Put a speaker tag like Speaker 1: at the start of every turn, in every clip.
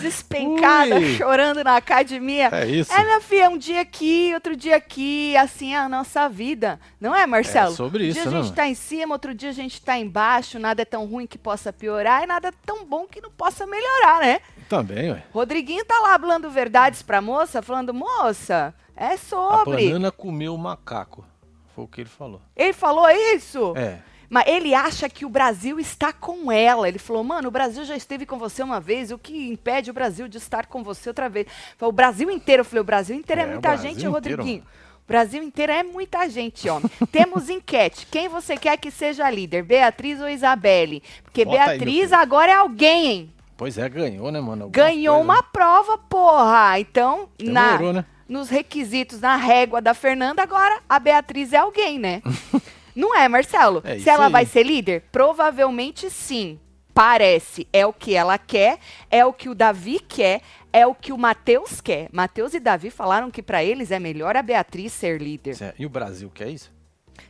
Speaker 1: despencada,
Speaker 2: Ui.
Speaker 1: chorando na academia.
Speaker 2: É isso.
Speaker 1: É, minha filha, um dia aqui, outro dia aqui, assim é a nossa vida. Não é, Marcelo?
Speaker 2: É sobre
Speaker 1: um
Speaker 2: isso,
Speaker 1: dia
Speaker 2: né,
Speaker 1: a gente
Speaker 2: mano?
Speaker 1: tá em cima, outro dia a gente tá embaixo, nada é tão ruim que possa piorar e nada é tão bom que não possa melhorar, né?
Speaker 2: Também, ué.
Speaker 1: Rodriguinho tá lá falando verdades pra moça, falando, moça, é
Speaker 2: A
Speaker 1: sobre.
Speaker 2: banana comeu o macaco. Foi o que ele falou.
Speaker 1: Ele falou isso?
Speaker 2: É.
Speaker 1: Mas ele acha que o Brasil está com ela. Ele falou, mano, o Brasil já esteve com você uma vez, o que impede o Brasil de estar com você outra vez? Falei, o Brasil inteiro. Eu falei, o Brasil inteiro é,
Speaker 2: É,
Speaker 1: muita gente,
Speaker 2: inteiro,
Speaker 1: Rodriguinho. O Brasil inteiro é muita gente, homem. Temos enquete. Quem você quer que seja líder? Beatriz ou Isabelle? Porque
Speaker 2: aí, meu
Speaker 1: Beatriz
Speaker 2: filho.
Speaker 1: agora é alguém, hein?
Speaker 2: Pois é, ganhou, né, mano? Alguma
Speaker 1: Ganhou
Speaker 2: coisa,
Speaker 1: uma prova, porra. Então, na,
Speaker 2: Demorou, né?
Speaker 1: nos requisitos, na régua da Fernanda, agora a Beatriz é alguém, né? Não é, Marcelo?
Speaker 2: É
Speaker 1: Se ela
Speaker 2: aí.
Speaker 1: vai ser líder? Provavelmente sim. Parece. É o que ela quer, é o que o Davi quer, é o que o Matheus quer. Matheus e Davi falaram que pra eles é melhor a Beatriz ser líder.
Speaker 2: Certo. E o Brasil, que é isso?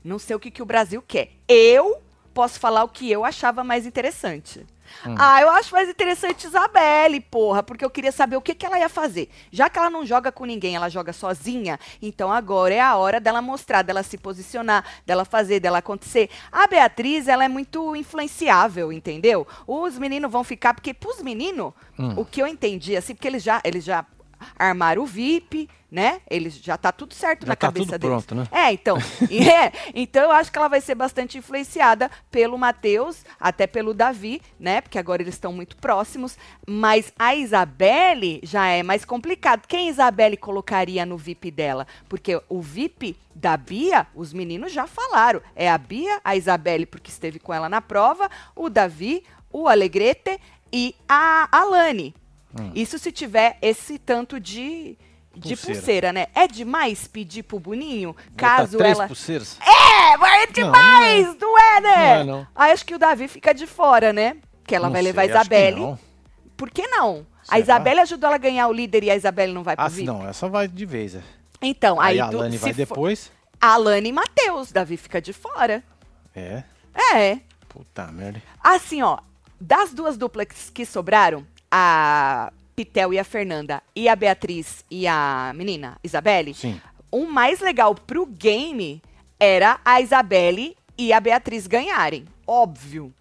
Speaker 1: Não sei o que, que o Brasil quer. Eu posso falar o que eu achava mais interessante.
Speaker 2: Hum.
Speaker 1: Ah, eu acho mais interessante Isabelle, porra, porque eu queria saber o que, que ela ia fazer. Já que ela não joga com ninguém, ela joga sozinha, então agora é a hora dela mostrar, dela se posicionar, dela fazer, dela acontecer. A Beatriz, ela é muito influenciável, entendeu? Os meninos vão ficar, porque pros meninos,
Speaker 2: Hum.
Speaker 1: o que eu entendi, assim, porque eles já, eles já armaram o VIP, né? Eles já tá tudo certo
Speaker 2: Já
Speaker 1: na
Speaker 2: tá
Speaker 1: cabeça
Speaker 2: tudo
Speaker 1: deles.
Speaker 2: pronto, né?
Speaker 1: É, então. é, então eu acho que ela vai ser bastante influenciada pelo Matheus, até pelo Davi, né? Porque agora eles estão muito próximos. Mas a Isabelle já é mais complicado. Quem a Isabelle colocaria no VIP dela? Porque o VIP da Bia, os meninos já falaram. É a Bia, a Isabelle, porque esteve com ela na prova, o Davi, o Alegrete e a Alane. Isso se tiver esse tanto de. De
Speaker 2: Pulseira.
Speaker 1: pulseira, né? É demais pedir pro Boninho,
Speaker 2: Botar
Speaker 1: caso
Speaker 2: três
Speaker 1: ela.
Speaker 2: pulseiras?
Speaker 1: É, é demais, não é, né?
Speaker 2: Não é, não.
Speaker 1: Aí acho que o Davi fica de fora, né? Que ela
Speaker 2: Não
Speaker 1: vai levar a
Speaker 2: sei, acho que
Speaker 1: Isabelle.
Speaker 2: não.
Speaker 1: Por que não? A
Speaker 2: Será?
Speaker 1: Isabelle ajudou ela a ganhar o líder e a Isabelle não vai pro
Speaker 2: Ah,
Speaker 1: VIP?
Speaker 2: não, essa vai de vez. É.
Speaker 1: Então, aí,
Speaker 2: Aí, a Alane vai
Speaker 1: for-
Speaker 2: depois.
Speaker 1: Alane e Matheus, Davi fica de fora.
Speaker 2: É.
Speaker 1: É.
Speaker 2: Puta merda.
Speaker 1: Assim, ó, das duas duplas que sobraram, a Pitel e a Fernanda, e a Beatriz e a menina, Isabelle,
Speaker 2: Sim.
Speaker 1: o mais legal pro game era a Isabelle e a Beatriz ganharem. Óbvio.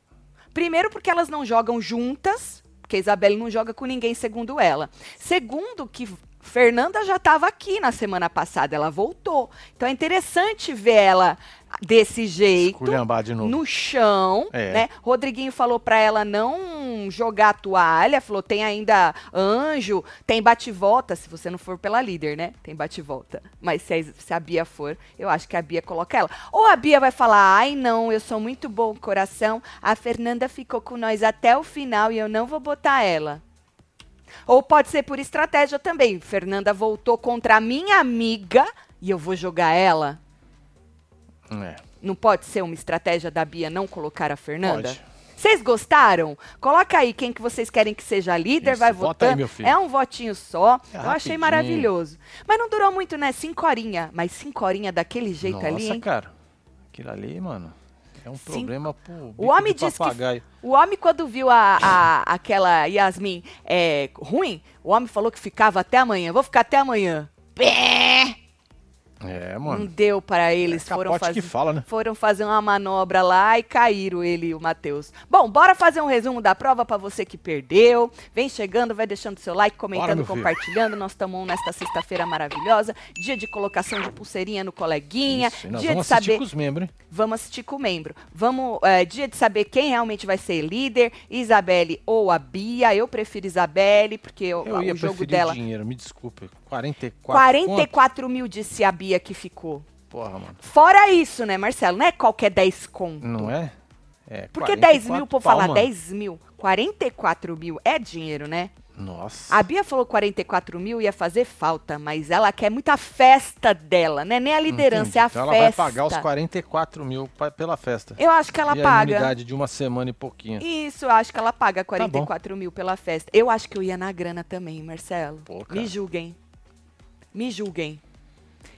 Speaker 1: Primeiro porque elas não jogam juntas, porque a Isabelle não joga com ninguém, segundo ela. Segundo que Fernanda já estava aqui na semana passada, ela voltou. Então é interessante ver ela desse jeito
Speaker 2: de
Speaker 1: no chão,
Speaker 2: É.
Speaker 1: né? Rodriguinho falou pra ela não jogar a toalha, falou tem ainda anjo, tem bate-volta, se você não for pela líder, né? Tem bate-volta. Mas se a, se a Bia for, eu acho que a Bia coloca ela. Ou a Bia vai falar, ai não, eu sou muito bom coração, a Fernanda ficou com nós até o final e eu não vou botar ela. Ou pode ser por estratégia também. Fernanda voltou contra a minha amiga e eu vou jogar ela.
Speaker 2: É.
Speaker 1: Não pode ser uma estratégia da Bia não colocar a Fernanda?
Speaker 2: Pode.
Speaker 1: Vocês gostaram? Coloca aí quem que vocês querem que seja líder,
Speaker 2: Isso,
Speaker 1: vai
Speaker 2: aí,
Speaker 1: votando. É um votinho só.
Speaker 2: É
Speaker 1: Eu achei
Speaker 2: rapidinho.
Speaker 1: maravilhoso. Mas não durou muito, né? Cinco horinha. Mas cinco horinha daquele jeito
Speaker 2: Nossa,
Speaker 1: ali, hein?
Speaker 2: cara. Aquilo ali, mano, é um problema pro
Speaker 1: O homem disse que
Speaker 2: papagaio.
Speaker 1: o homem quando viu a, a- aquela Yasmin é, ruim, o homem falou que ficava até amanhã. Vou ficar até amanhã. Pé!
Speaker 2: É,
Speaker 1: Não
Speaker 2: mano.
Speaker 1: deu para eles,
Speaker 2: É
Speaker 1: foram
Speaker 2: fala, né?
Speaker 1: foram fazer uma manobra lá e caíram ele e o Matheus. Bom, bora fazer um resumo da prova para você que perdeu. Vem chegando, vai deixando seu like, comentando,
Speaker 2: filho.
Speaker 1: compartilhando. Nós estamos nesta sexta-feira maravilhosa, dia de colocação de pulseirinha no coleguinha,
Speaker 2: Isso, nós
Speaker 1: dia de
Speaker 2: vamos assistir
Speaker 1: saber
Speaker 2: com os membros, hein?
Speaker 1: Vamos assistir com o membro. Vamos, é, dia de saber quem realmente vai ser líder, Isabelle ou a Bia. Eu prefiro Isabelle, porque eu-
Speaker 2: Eu ia
Speaker 1: o jogo dela.
Speaker 2: dinheiro, me desculpe. 44 conto?
Speaker 1: 44 mil disse a Bia que ficou.
Speaker 2: Porra, mano.
Speaker 1: Fora isso, né, Marcelo? Não é qualquer 10 conto.
Speaker 2: Não é? É,
Speaker 1: Porque 10 mil,
Speaker 2: 44
Speaker 1: o povo
Speaker 2: pau,
Speaker 1: fala
Speaker 2: mano.
Speaker 1: 10 mil. 44 mil é dinheiro, né?
Speaker 2: Nossa.
Speaker 1: A Bia falou 44 mil ia fazer falta, mas ela quer muita festa dela, né? Nem a liderança,
Speaker 2: Entendi.
Speaker 1: é a
Speaker 2: então ela
Speaker 1: festa.
Speaker 2: vai pagar os 44 mil pa- pela festa.
Speaker 1: Eu acho que ela
Speaker 2: e a
Speaker 1: paga.
Speaker 2: imunidade de uma semana e pouquinho.
Speaker 1: Isso, eu acho que ela paga
Speaker 2: Tá bom.
Speaker 1: 44 mil pela festa. Eu acho que eu ia na grana também, Marcelo.
Speaker 2: Pô.
Speaker 1: Me julguem. Me julguem.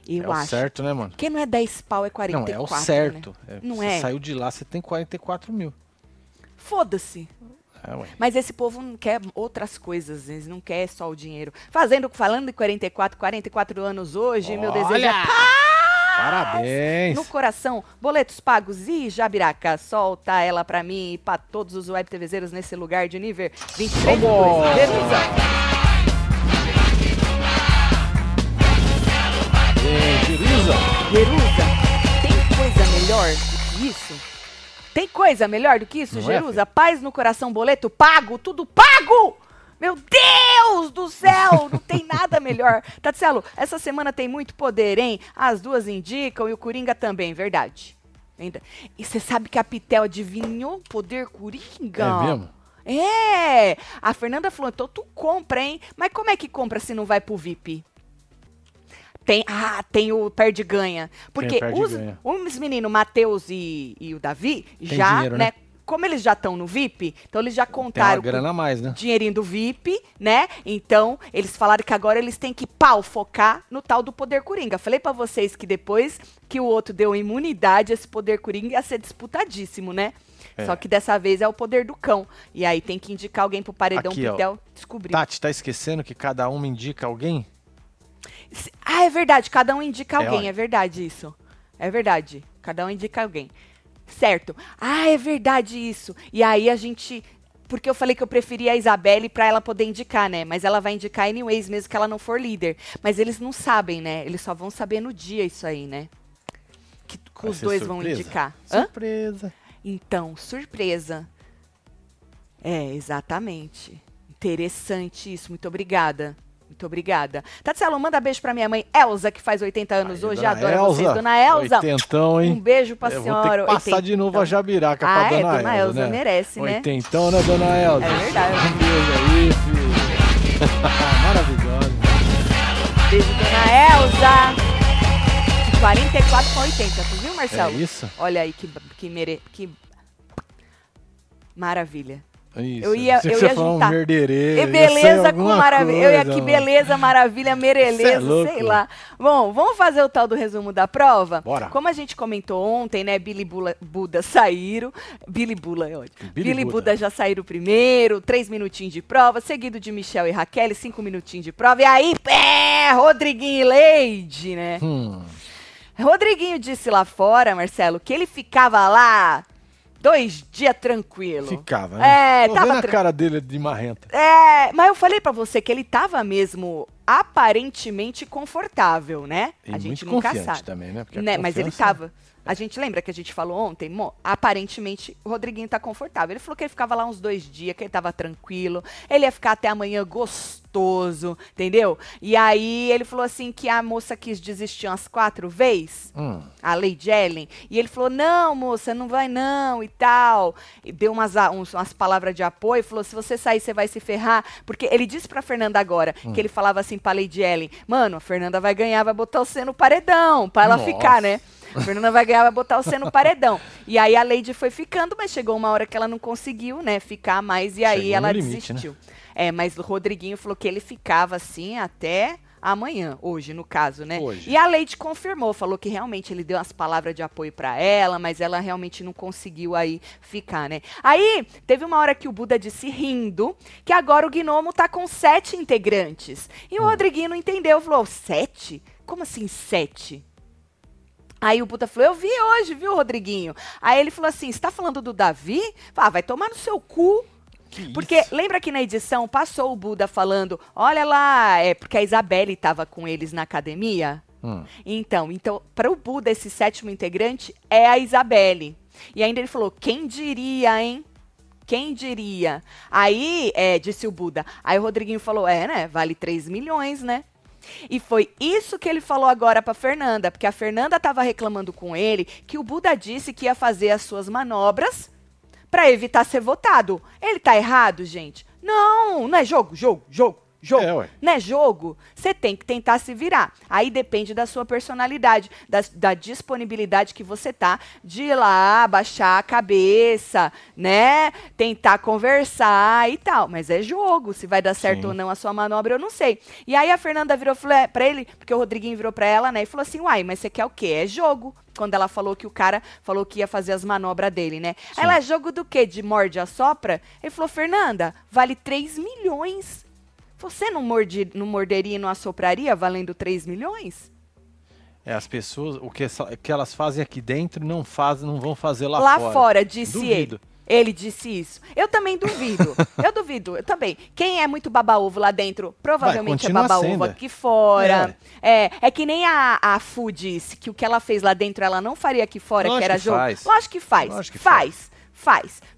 Speaker 2: é
Speaker 1: Eu
Speaker 2: o
Speaker 1: acho.
Speaker 2: certo, né, mano?
Speaker 1: Porque não é 10 pau, é
Speaker 2: Não,
Speaker 1: 44.
Speaker 2: é o
Speaker 1: né?
Speaker 2: certo. É,
Speaker 1: Não
Speaker 2: você
Speaker 1: é?
Speaker 2: saiu de lá, você tem 44 mil.
Speaker 1: Foda-se.
Speaker 2: É, ué.
Speaker 1: Mas esse povo não quer outras coisas, eles não quer só o dinheiro. Fazendo, falando de 44, 44 anos hoje, meu desejo é
Speaker 2: Olha! Parabéns.
Speaker 1: no coração, boletos pagos e Jabiraca, solta ela pra mim e pra todos os web TVzeiros nesse lugar de nível 23 de
Speaker 2: Vamos! Jerusa.
Speaker 1: Jerusa, tem coisa melhor do que isso? Tem coisa melhor do que isso,
Speaker 2: Não é,
Speaker 1: Jerusa? Paz no coração, boleto pago, tudo pago! Meu Deus do céu, não tem nada melhor. Tatselo, essa semana tem muito poder, hein? As duas indicam e o Coringa também, verdade. Ainda. E você sabe que a Pitel adivinhou poder Coringa?
Speaker 2: É mesmo?
Speaker 1: É! A Fernanda falou, então tu compra, hein? Mas como é que compra se não vai pro VIP? Tem, ah, tem o perde-ganha. Porque os,
Speaker 2: perde-ganha.
Speaker 1: os meninos, Matheus e, e o Davi,
Speaker 2: Tem
Speaker 1: já,
Speaker 2: dinheiro,
Speaker 1: né?
Speaker 2: né?
Speaker 1: Como eles já estão no VIP, então eles já
Speaker 2: Tem
Speaker 1: contaram com
Speaker 2: grana mais, né?
Speaker 1: dinheirinho do VIP, né? Então, eles falaram que agora eles têm que pau focar no tal do poder coringa. Falei pra vocês que depois que o outro deu imunidade, esse poder coringa ia ser disputadíssimo, né?
Speaker 2: É.
Speaker 1: Só que dessa vez é o poder do cão. E aí tem que indicar alguém pro paredão
Speaker 2: Aqui, ó.
Speaker 1: Pitel descobrir.
Speaker 2: Tati, tá esquecendo que cada uma indica alguém?
Speaker 1: Ah, é verdade, cada um indica
Speaker 2: É,
Speaker 1: alguém,
Speaker 2: ó.
Speaker 1: é, verdade isso. É verdade, cada um indica alguém. Certo. Ah, é verdade isso. E aí a gente. Porque eu falei que eu preferia a Isabelle pra ela poder indicar, né? Mas ela vai indicar anyways, mesmo que ela não for líder. Mas eles não sabem, né? Eles só vão saber no dia isso aí, né? Que, que os dois vão
Speaker 2: surpresa?
Speaker 1: indicar. Hã?
Speaker 2: Surpresa.
Speaker 1: Então, surpresa. É, exatamente. Interessante isso. Muito obrigada. Muito obrigada. Tatselo, manda beijo pra minha mãe Elza, que faz 80 anos
Speaker 2: Aí,
Speaker 1: hoje.
Speaker 2: dona
Speaker 1: Adoro
Speaker 2: Elza.
Speaker 1: vocês. Dona Elza,
Speaker 2: Oitentão, hein?
Speaker 1: um beijo pra
Speaker 2: Eu
Speaker 1: senhora.
Speaker 2: vou ter que passar
Speaker 1: Oitentão.
Speaker 2: de novo a Jabiraca
Speaker 1: Ah,
Speaker 2: pra
Speaker 1: é,
Speaker 2: Dona,
Speaker 1: Dona
Speaker 2: Elza,
Speaker 1: Elza
Speaker 2: né?
Speaker 1: merece, né?
Speaker 2: Oitentão, né, Dona Elza?
Speaker 1: É verdade.
Speaker 2: Um beijo aí, filho. Maravilhosa.
Speaker 1: Beijo, Dona Elza. De 44 pra 80, tu viu,
Speaker 2: É
Speaker 1: Marcelo?
Speaker 2: isso?
Speaker 1: Olha aí que, que mere... que maravilha.
Speaker 2: Isso.
Speaker 1: Eu ia-
Speaker 2: Pensei que
Speaker 1: eu ia
Speaker 2: um
Speaker 1: juntar.
Speaker 2: merderê,
Speaker 1: E
Speaker 2: ia
Speaker 1: beleza com maravilha. Eu ia
Speaker 2: coisa,
Speaker 1: que beleza, maravilha, mereleza,
Speaker 2: é
Speaker 1: sei lá. Bom, vamos fazer o tal do resumo da prova?
Speaker 2: Bora.
Speaker 1: Como a gente comentou ontem, né? Billy Bula, Buda saíram. Billy Bula é ótimo.
Speaker 2: Billy
Speaker 1: Billy,
Speaker 2: Buda.
Speaker 1: Buda já saíram primeiro, três minutinhos de prova, seguido de Michel e Raquel, cinco minutinhos de prova. E aí, pé, Rodriguinho e Leide, né?
Speaker 2: Hum,
Speaker 1: Rodriguinho disse lá fora, Marcelo, que ele ficava lá dois dias tranquilo.
Speaker 2: ficava, né?
Speaker 1: É,
Speaker 2: Tô
Speaker 1: tava
Speaker 2: vendo a cara dele de marrenta.
Speaker 1: É, mas eu falei pra você que ele tava mesmo aparentemente confortável, né?
Speaker 2: E
Speaker 1: a gente
Speaker 2: muito
Speaker 1: nunca sabe.
Speaker 2: também, né? Porque a
Speaker 1: Né, Mas ele tava. A gente lembra que a gente falou ontem? Mo, aparentemente, o Rodriguinho tá confortável. Ele falou que ele ficava lá uns dois dias, que ele tava tranquilo. Ele ia ficar até amanhã gostoso, entendeu? E aí ele falou assim que a moça quis desistir umas quatro vezes
Speaker 2: Hum,
Speaker 1: a Lady Ellen, e ele falou, não, moça, não vai não, e tal. E deu umas, uns- umas palavras de apoio, falou, se você sair, você vai se ferrar. Porque ele disse pra Fernanda agora,
Speaker 2: Hum.
Speaker 1: que ele falava assim pra Lady Ellen, mano, a Fernanda vai ganhar, vai botar você no paredão, pra ela
Speaker 2: Nossa.
Speaker 1: ficar, né? A Fernanda vai ganhar, vai botar você no paredão. E aí a Lady foi ficando, mas chegou uma hora que ela não conseguiu, né, ficar mais, e aí
Speaker 2: Chegou
Speaker 1: ela
Speaker 2: limite, né?
Speaker 1: desistiu. É, mas o Rodriguinho falou que ele ficava assim até amanhã, hoje, no caso, né?
Speaker 2: Hoje.
Speaker 1: E a Leite confirmou, falou que realmente ele deu umas palavras de apoio pra ela, mas ela realmente não conseguiu aí ficar, né? Aí, teve uma hora que o Buda disse rindo que agora o Gnomo tá com sete integrantes. E
Speaker 2: Hum.
Speaker 1: o Rodriguinho não entendeu, falou, sete? Como assim sete? Aí o Buda falou, eu vi hoje, viu, Rodriguinho? Aí ele falou assim, você tá falando do Davi? Ah, vai tomar no seu cu.
Speaker 2: que
Speaker 1: Porque
Speaker 2: isso?
Speaker 1: lembra que na edição passou o Buda falando, olha lá, é porque a Isabelle estava com eles na academia?
Speaker 2: Hum,
Speaker 1: Então, então para o Buda, esse sétimo integrante é a Isabelle. E ainda ele falou, quem diria, hein? Quem diria? Aí, é, disse o Buda. Aí o Rodriguinho falou, é, né? Vale 3 milhões, né? E foi isso que ele falou agora pra Fernanda, porque a Fernanda estava reclamando com ele que o Buda disse que ia fazer as suas manobras para evitar ser votado. Ele tá errado, gente? Não, não é jogo, jogo, jogo. Jogo.
Speaker 2: É, ué.
Speaker 1: Não é jogo? Você tem que tentar se virar. Aí depende da sua personalidade, da, da disponibilidade que você tá de ir lá, baixar a cabeça, né? Tentar conversar e tal. Mas é jogo. Se vai dar certo
Speaker 2: Sim.
Speaker 1: ou não a sua manobra, eu não sei. E aí a Fernanda virou falou, é, pra ele, porque o Rodriguinho virou pra ela, né? E falou assim: uai, mas você quer o quê? É jogo. Quando ela falou que o cara falou que ia fazer as manobras dele, né? Aí Ela, é jogo do quê? De morde a sopra? Ele falou, Fernanda, vale 3 milhões. Você não, não morderia e não assopraria valendo 3 milhões?
Speaker 2: É, as pessoas, o que, que elas fazem aqui dentro não fazem, não vão fazer lá,
Speaker 1: Lá,
Speaker 2: fora.
Speaker 1: fora, disse
Speaker 2: Duvido.
Speaker 1: ele. Ele disse isso. Eu também duvido. eu duvido, eu também. Quem é muito baba-ovo lá dentro, provavelmente é
Speaker 2: continua
Speaker 1: baba-ovo aqui fora. É. é, que nem a, a Fu disse que o que ela fez lá dentro ela não faria aqui fora,
Speaker 2: Lógico
Speaker 1: que era
Speaker 2: que
Speaker 1: jogo.
Speaker 2: faz.
Speaker 1: Lógico que faz.
Speaker 2: Lógico que
Speaker 1: faz. Faz.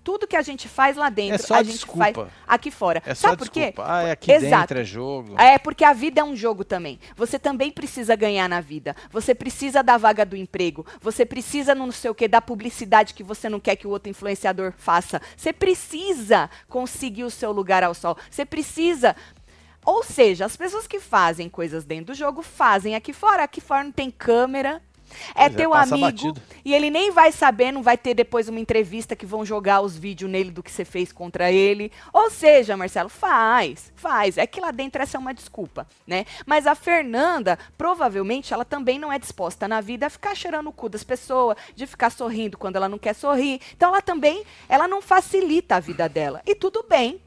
Speaker 1: Tudo que a gente faz lá dentro,
Speaker 2: É só
Speaker 1: a gente
Speaker 2: desculpa.
Speaker 1: faz aqui fora.
Speaker 2: É só
Speaker 1: Sabe por quê?
Speaker 2: Ah, é aqui
Speaker 1: Exato.
Speaker 2: dentro é jogo.
Speaker 1: É, porque a vida é um jogo também. Você também precisa ganhar na vida. Você precisa da vaga do emprego. Você precisa, não sei o quê, da publicidade que você não quer que o outro influenciador faça. Você precisa conseguir o seu lugar ao sol. Você precisa. Ou seja, as pessoas que fazem coisas dentro do jogo fazem aqui fora. Aqui fora não tem câmera. É
Speaker 2: é,
Speaker 1: teu amigo
Speaker 2: batido.
Speaker 1: e ele nem vai saber, não vai ter depois uma entrevista que vão jogar os vídeos nele do que você fez contra ele. Ou seja, Marcelo, faz, faz. É que lá dentro essa é uma desculpa, né? Mas a Fernanda, provavelmente, ela também não é disposta na vida a ficar cheirando o cu das pessoas, de ficar sorrindo quando ela não quer sorrir. Então ela também, ela não facilita a vida dela. E tudo bem.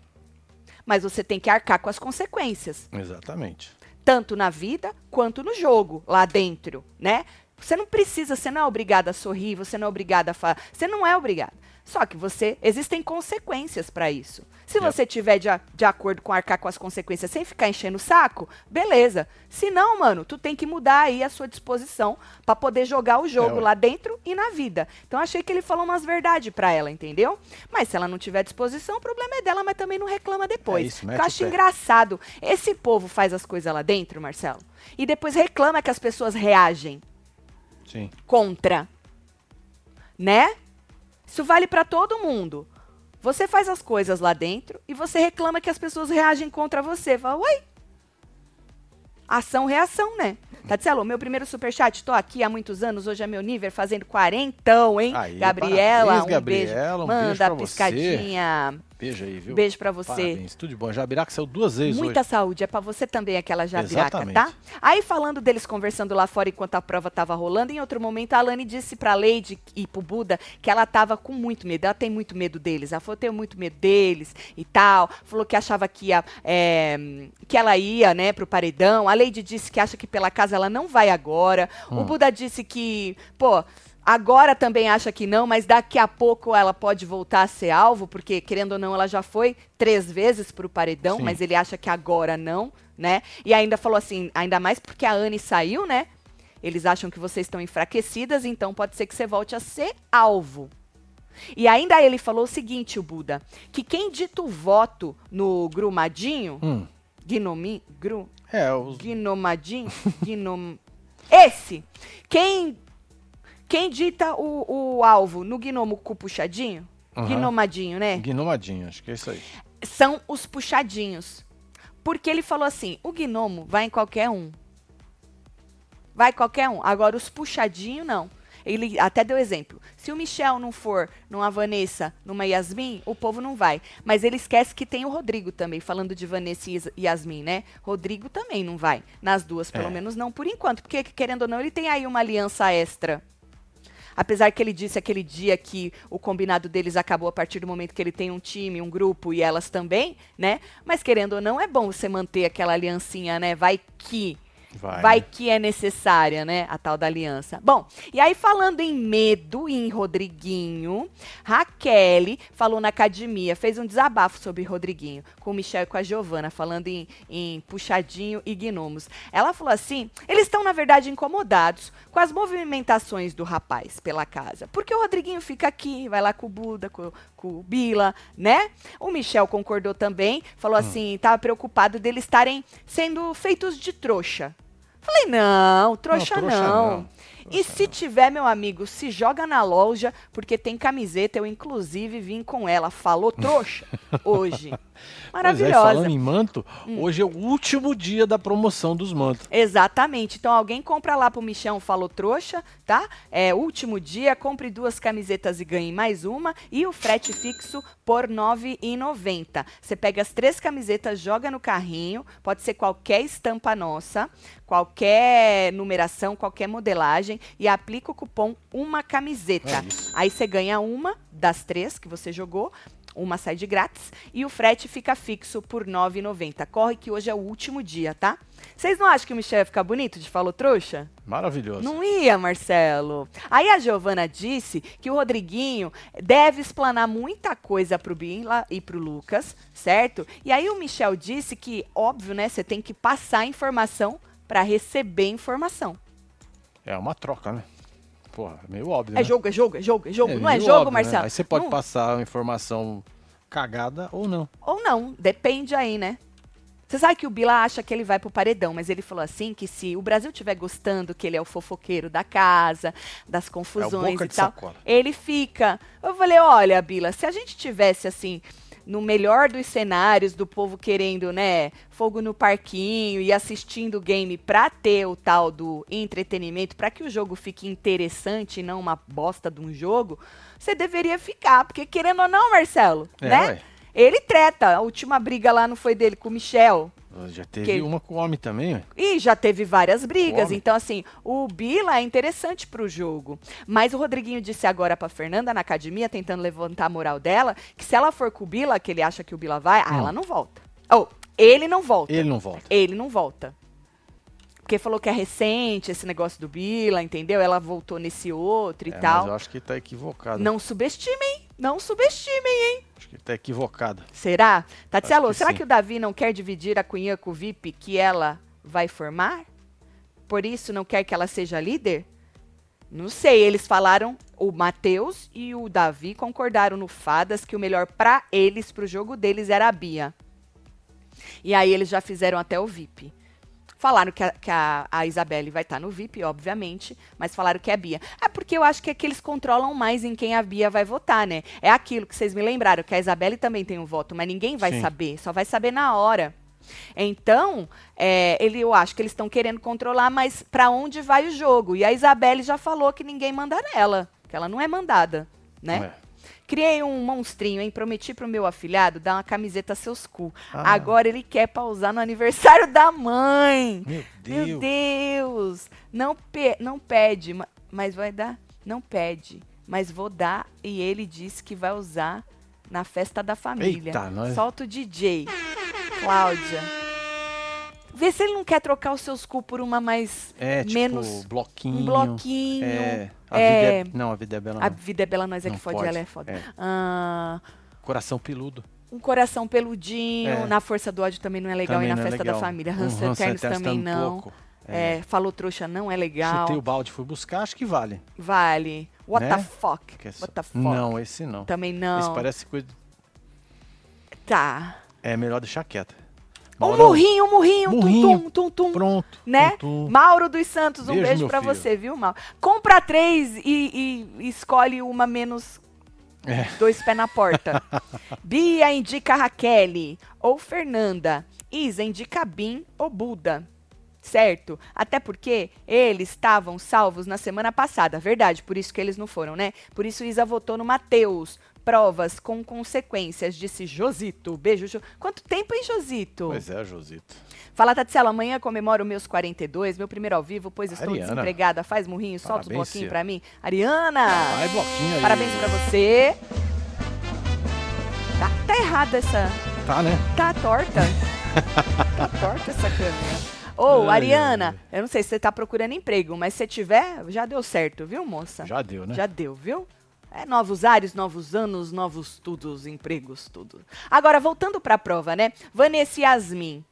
Speaker 1: Mas você tem que arcar com as consequências
Speaker 2: Exatamente.
Speaker 1: tanto na vida quanto no jogo, lá dentro, né? Você não precisa, você não é obrigada a sorrir, você não é obrigada a falar, você não é obrigada. Só que você, existem consequências para isso. Se
Speaker 2: Yep.
Speaker 1: você tiver de, de acordo com arcar com as consequências sem ficar enchendo o saco, beleza. Se não, mano, tu tem que mudar aí a sua disposição para poder jogar o jogo
Speaker 2: ué.
Speaker 1: lá dentro e na vida. Então achei que ele falou umas verdades para ela, entendeu? Mas se ela não tiver disposição, o problema é dela, mas também não reclama depois.
Speaker 2: É isso,
Speaker 1: eu acho engraçado. Esse povo faz as coisas lá dentro, Marcelo, e depois reclama que as pessoas reagem
Speaker 2: Sim.
Speaker 1: contra. Né? Isso vale pra todo mundo. Você faz as coisas lá dentro e você reclama que as pessoas reagem contra você. Fala, uai. Ação, reação, né? Tatielo, meu primeiro superchat, tô aqui há muitos anos, hoje é meu nível, fazendo quarentão, hein?
Speaker 2: Aí,
Speaker 1: Gabriela,
Speaker 2: parabéns,
Speaker 1: um
Speaker 2: Gabriela, um
Speaker 1: beijo.
Speaker 2: beijo
Speaker 1: Manda
Speaker 2: pra
Speaker 1: a
Speaker 2: você. Beijo aí, viu?
Speaker 1: Beijo pra você.
Speaker 2: Parabéns, tudo de bom. Jabiraca saiu duas vezes
Speaker 1: Muita
Speaker 2: hoje.
Speaker 1: saúde, é pra você também aquela jabiraca,
Speaker 2: Exatamente.
Speaker 1: tá? Aí falando deles conversando lá fora enquanto a prova tava rolando, em outro momento a Alane disse pra Lady e pro Buda que ela tava com muito medo, ela tem muito medo deles, ela falou, eu tenho muito medo deles e tal, falou que achava que ia, é, que ela ia, né, pro paredão, a Lady disse que acha que pela casa ela não vai agora, o Buda disse que, pô, Agora também acha que não, mas daqui a pouco ela pode voltar a ser alvo, porque, querendo ou não, ela já foi três vezes pro paredão,
Speaker 2: Sim.
Speaker 1: mas ele acha que agora não, né? E ainda falou assim, ainda mais porque a Anne saiu, né? Eles acham que vocês estão enfraquecidas, então pode ser que você volte a ser alvo. E ainda ele falou o seguinte, o Buda, que quem dita o voto no grumadinho,
Speaker 2: Hum.
Speaker 1: gnomi, gru,
Speaker 2: É, os...
Speaker 1: Gnomadinho? Gnom... Esse! Quem, quem dita o, o alvo no gnomo com o puxadinho?
Speaker 2: Aham.
Speaker 1: Gnomadinho, né?
Speaker 2: Gnomadinho, acho que é isso aí.
Speaker 1: São os puxadinhos. Porque ele falou assim: o gnomo vai em qualquer um. Vai qualquer um. Agora, os puxadinhos, não. Ele até deu exemplo. Se o Michel não for numa Vanessa, numa Yasmin, o povo não vai. Mas ele esquece que tem o Rodrigo também, falando de Vanessa e Yas- Yasmin, né? Rodrigo também não vai. Nas duas, pelo
Speaker 2: É.
Speaker 1: menos não por enquanto. Porque, querendo ou não, ele tem aí uma aliança extra. Apesar que ele disse aquele dia que o combinado deles acabou a partir do momento que ele tem um time, um grupo e elas também, né? Mas querendo ou não, é bom você manter aquela aliancinha, né? Vai que.
Speaker 2: Vai.
Speaker 1: Vai que é necessária, né? A tal da aliança. Bom, e aí falando em medo e em Rodriguinho, Raquel falou na academia, fez um desabafo sobre Rodriguinho, com o Michel e com a Giovana, falando em, em puxadinho e gnomos. Ela falou assim: eles estão, na verdade, incomodados com as movimentações do rapaz pela casa. Porque o Rodriguinho fica aqui, vai lá com o Buda, com, com o Bila, né? O Michel concordou também, falou assim: estava preocupado deles estarem sendo feitos de trouxa. Falei, não, trouxa não.
Speaker 2: trouxa não.
Speaker 1: E se tiver, meu amigo, se joga na loja, porque tem camiseta. Eu, inclusive, vim com ela. Falou trouxa hoje. Maravilhosa.
Speaker 2: Pois é, falando em manto, hum. hoje é o último dia da promoção dos mantos.
Speaker 1: Exatamente. Então alguém compra lá pro Michão Falou Trouxa, tá? É último dia, compre duas camisetas e ganhe mais uma. E o frete fixo por R$ 9,90. Você pega as três camisetas, joga no carrinho, pode ser qualquer estampa nossa, qualquer numeração, qualquer modelagem, e aplica o cupom Uma Camiseta. É Aí você ganha uma das três que você jogou uma sai de grátis e o frete fica fixo por R$ 9,90. Corre que hoje é o último dia, tá? Vocês não acham que o Michel ia ficar bonito de falou trouxa?
Speaker 2: Maravilhoso.
Speaker 1: Não ia, Marcelo. Aí a Giovana disse que o Rodriguinho deve explanar muita coisa pro Bila e pro Lucas, certo? E aí o Michel disse que, óbvio, né, você tem que passar informação para receber informação.
Speaker 2: É uma troca, né? Porra, é meio óbvio.
Speaker 1: É
Speaker 2: né?
Speaker 1: jogo, é jogo, é jogo, é jogo. É não é jogo, óbvio, né? Marcelo? Né?
Speaker 2: Aí você pode
Speaker 1: não.
Speaker 2: passar informação cagada ou não.
Speaker 1: Ou não, depende aí, né? Você sabe que o Bila acha que ele vai pro paredão, mas ele falou assim que se o Brasil estiver gostando que ele é o fofoqueiro da casa, das confusões
Speaker 2: é
Speaker 1: e tal,
Speaker 2: sacola.
Speaker 1: ele fica. Eu falei, olha, Bila, se a gente tivesse assim no melhor dos cenários do povo querendo, né, fogo no parquinho e assistindo o game pra ter o tal do entretenimento, para que o jogo fique interessante e não uma bosta de um jogo, você deveria ficar, porque querendo ou não, Marcelo, é, né? Ué. Ele treta. A última briga lá não foi dele com o Michel.
Speaker 2: Já teve que... uma com o homem também,
Speaker 1: E já teve várias brigas. Então, assim, o Bila é interessante pro jogo. Mas o Rodriguinho disse agora pra Fernanda na academia, tentando levantar a moral dela, que se ela for com o Bila, que ele acha que o Bila vai, hum. ah, ela não volta. Ou, oh, ele não volta.
Speaker 2: Ele não volta.
Speaker 1: Ele não volta. Porque falou que é recente esse negócio do Bila, entendeu? Ela voltou nesse outro e é, tal. Mas
Speaker 2: eu acho que tá equivocado.
Speaker 1: Não subestimem, não subestimem, hein?
Speaker 2: Acho que tá equivocada.
Speaker 1: Será? Tatielo, será sim. que o Davi não quer dividir a cunhã com o VIP que ela vai formar? Por isso não quer que ela seja líder? Não sei, eles falaram, o Matheus e o Davi concordaram no Fadas que o melhor para eles, pro jogo deles, era a Bia. E aí eles já fizeram até o VIP. Falaram que a, que a, a Isabelle vai estar tá no VIP, obviamente, mas falaram que é a Bia. É porque eu acho que é que eles controlam mais em quem a Bia vai votar, né? É aquilo que vocês me lembraram, que a Isabelle também tem um voto, mas ninguém vai Sim. saber, só vai saber na hora. Então, é, ele, eu acho que eles estão querendo controlar, mas para onde vai o jogo? E a Isabelle já falou que ninguém manda nela, que ela não é mandada, né? É. Criei um monstrinho, hein? Prometi pro meu afilhado dar uma camiseta a seus cu. Ah. Agora ele quer pausar no aniversário da mãe.
Speaker 2: Meu Deus.
Speaker 1: Meu Deus. Não, pe não pede, mas vai dar? Não pede, mas vou dar. E ele disse que vai usar na festa da família.
Speaker 2: Eita, nós...
Speaker 1: Solta o DJ. Cláudia. Vê se ele não quer trocar os seus cu por uma mais.
Speaker 2: É, tipo,
Speaker 1: menos.
Speaker 2: bloquinho.
Speaker 1: Um bloquinho.
Speaker 2: É. A é, vida é, não, a vida é bela. Não.
Speaker 1: A vida é bela, nós é não que fode, pode. ela é foda. É. Ah,
Speaker 2: coração peludo.
Speaker 1: Um coração peludinho. É. Na Força do Ódio também não é legal. Também e na Festa da Família. Hans um Eternos também não. Um é. falou trouxa não é legal.
Speaker 2: Chutei o balde, fui buscar, acho que vale.
Speaker 1: Vale. What né? the fuck? What the fuck?
Speaker 2: Não, esse não.
Speaker 1: Também não.
Speaker 2: Esse parece coisa.
Speaker 1: Tá.
Speaker 2: É melhor deixar quieta.
Speaker 1: Um murrinho, um murrinho, murrinho. Tum, tum, tum,
Speaker 2: Pronto.
Speaker 1: Né? Tum, tum. Mauro dos Santos, um beijo, beijo para você, viu, Mauro? Compra três e, e escolhe uma menos é. dois pés na porta. Bia indica Raquel ou Fernanda. Isa indica Bim ou Buda. Certo? Até porque eles estavam salvos na semana passada, verdade, por isso que eles não foram, né? Por isso Isa votou no Matheus, provas com consequências, disse Josito. Beijo, jo... Quanto tempo, hein, Josito?
Speaker 2: Pois é, Josito.
Speaker 1: Fala, Tatiana, amanhã comemoro meus 42, meu primeiro ao vivo, pois estou Ariana. desempregada. Faz murrinho, solta os bloquinhos pra mim. Ariana!
Speaker 2: Vai, bloquinho aí.
Speaker 1: Parabéns pra você. Tá, tá errada essa...
Speaker 2: Tá, né?
Speaker 1: Tá torta. tá torta essa câmera. Ô, oh, Ariana, eu não sei se você tá procurando emprego, mas se tiver, já deu certo, viu, moça?
Speaker 2: Já deu, né?
Speaker 1: Já deu, viu? É, novos ares, novos anos, novos tudos, empregos, tudo. Agora, voltando para a prova, né? Vanessa e Yasmin.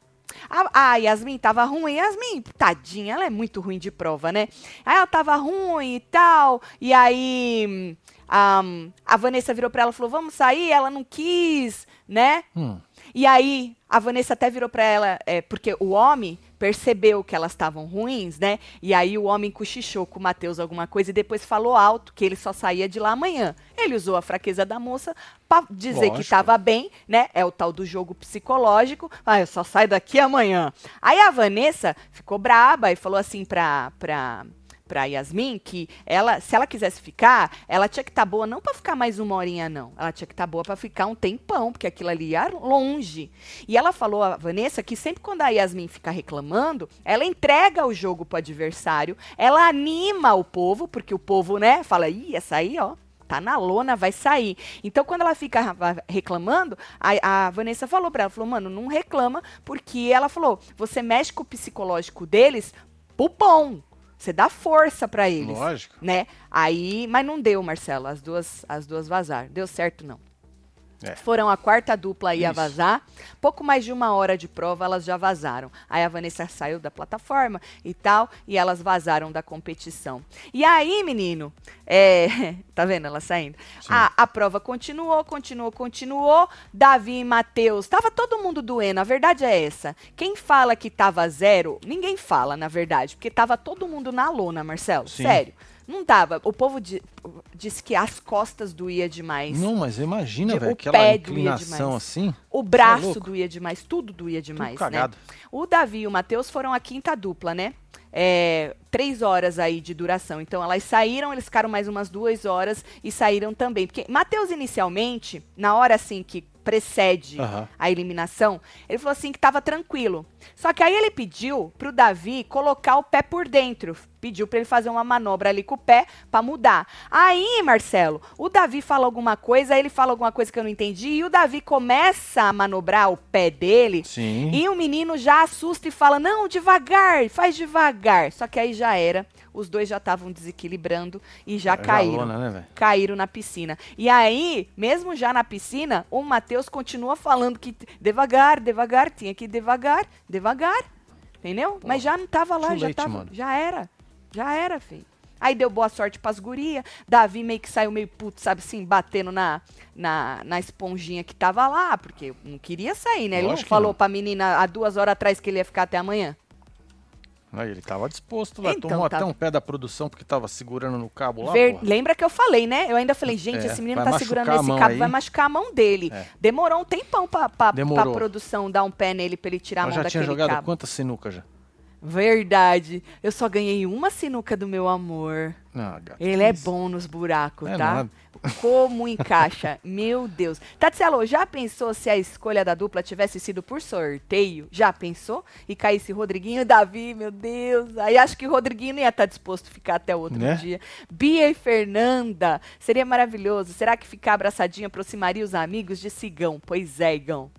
Speaker 1: A, a Yasmin tava ruim. Yasmin, tadinha, ela é muito ruim de prova, né? Aí ela tava ruim e tal. E aí um, a Vanessa virou para ela e falou: Vamos sair? Ela não quis, né?
Speaker 2: Hum.
Speaker 1: E aí a Vanessa até virou para ela, é, porque o homem percebeu que elas estavam ruins, né? E aí o homem cochichou com o Mateus alguma coisa e depois falou alto que ele só saía de lá amanhã. Ele usou a fraqueza da moça para dizer Lógico. que estava bem, né? É o tal do jogo psicológico. Ah, eu só saio daqui amanhã. Aí a Vanessa ficou braba e falou assim pra, pra para Yasmin que ela, se ela quisesse ficar, ela tinha que estar tá boa não para ficar mais uma horinha não, ela tinha que estar tá boa para ficar um tempão, porque aquilo ali ia longe. E ela falou a Vanessa que sempre quando a Yasmin fica reclamando, ela entrega o jogo pro adversário, ela anima o povo, porque o povo, né, fala: "Ih, essa aí, ó, tá na lona, vai sair. Então, quando ela fica reclamando, a, a Vanessa falou para ela, falou, mano, não reclama, porque ela falou, você mexe com o psicológico deles pro. Você dá força para eles.
Speaker 2: Lógico.
Speaker 1: Né? Aí, mas não deu, Marcelo. As duas, as duas vazaram. Deu certo, não. É. Foram a quarta dupla aí Isso. a vazar. Pouco mais de uma hora de prova, elas já vazaram. Aí a Vanessa saiu da plataforma e tal, e elas vazaram da competição. E aí, menino, é, tá vendo ela saindo? A, a, prova continuou, continuou, continuou. Davi e Matheus, tava todo mundo doendo. A verdade é essa. Quem fala que tava zero, ninguém fala, na verdade, porque tava todo mundo na lona, Marcelo. Sim. Sério. Não dava. O povo di, disse que as costas doía demais.
Speaker 2: Não, mas imagina, velho, aquela pé inclinação assim.
Speaker 1: O braço é doía demais, tudo doía demais, tudo né? O Davi e o Matheus foram a quinta dupla, né? É, três horas aí de duração. Então elas saíram, eles ficaram mais umas duas horas e saíram também. Porque Matheus, inicialmente, na hora assim que precede uhum. a eliminação, ele falou assim que estava tranquilo. Só que aí ele pediu pro Davi colocar o pé por dentro. Pediu para ele fazer uma manobra ali com o pé para mudar. Aí, Marcelo, o Davi fala alguma coisa, ele fala alguma coisa que eu não entendi, e o Davi começa a manobrar o pé dele.
Speaker 2: Sim.
Speaker 1: E o menino já assusta e fala: "Não, devagar, faz devagar". Só que aí já era os dois já estavam desequilibrando e já é caíram. Lona, né, caíram na piscina. E aí, mesmo já na piscina, o Matheus continua falando que devagar, devagar, tinha que ir devagar, devagar. Entendeu? Pô, Mas já não tava lá, já leite, tava, já era. Já era, filho. Aí deu boa sorte pras gurias. Davi meio que saiu meio puto, sabe assim, batendo na, na, na esponjinha que tava lá, porque não queria sair, né? Ele não falou não. pra menina há duas horas atrás que ele ia ficar até amanhã.
Speaker 2: Aí ele estava disposto lá, então, tomou tá... até um pé da produção porque estava segurando no cabo lá. Ver...
Speaker 1: Lembra que eu falei, né? Eu ainda falei, gente, é, esse menino tá segurando esse cabo, aí. vai machucar a mão dele. É. Demorou um tempão pra, pra, pra produção dar um pé nele pra ele tirar a mão daquele cabo. já tinha jogado
Speaker 2: cabo. quantas sinucas já?
Speaker 1: Verdade. Eu só ganhei uma sinuca do meu amor. Ah, ele é bom nos buracos, é tá? Nada. Como encaixa? Meu Deus. Tatselo, já pensou se a escolha da dupla tivesse sido por sorteio? Já pensou? E caísse Rodriguinho e Davi, meu Deus. Aí acho que o Rodriguinho não ia estar disposto a ficar até outro né? dia. Bia e Fernanda. Seria maravilhoso. Será que ficar abraçadinha aproximaria os amigos de Sigão? Pois é, Igão.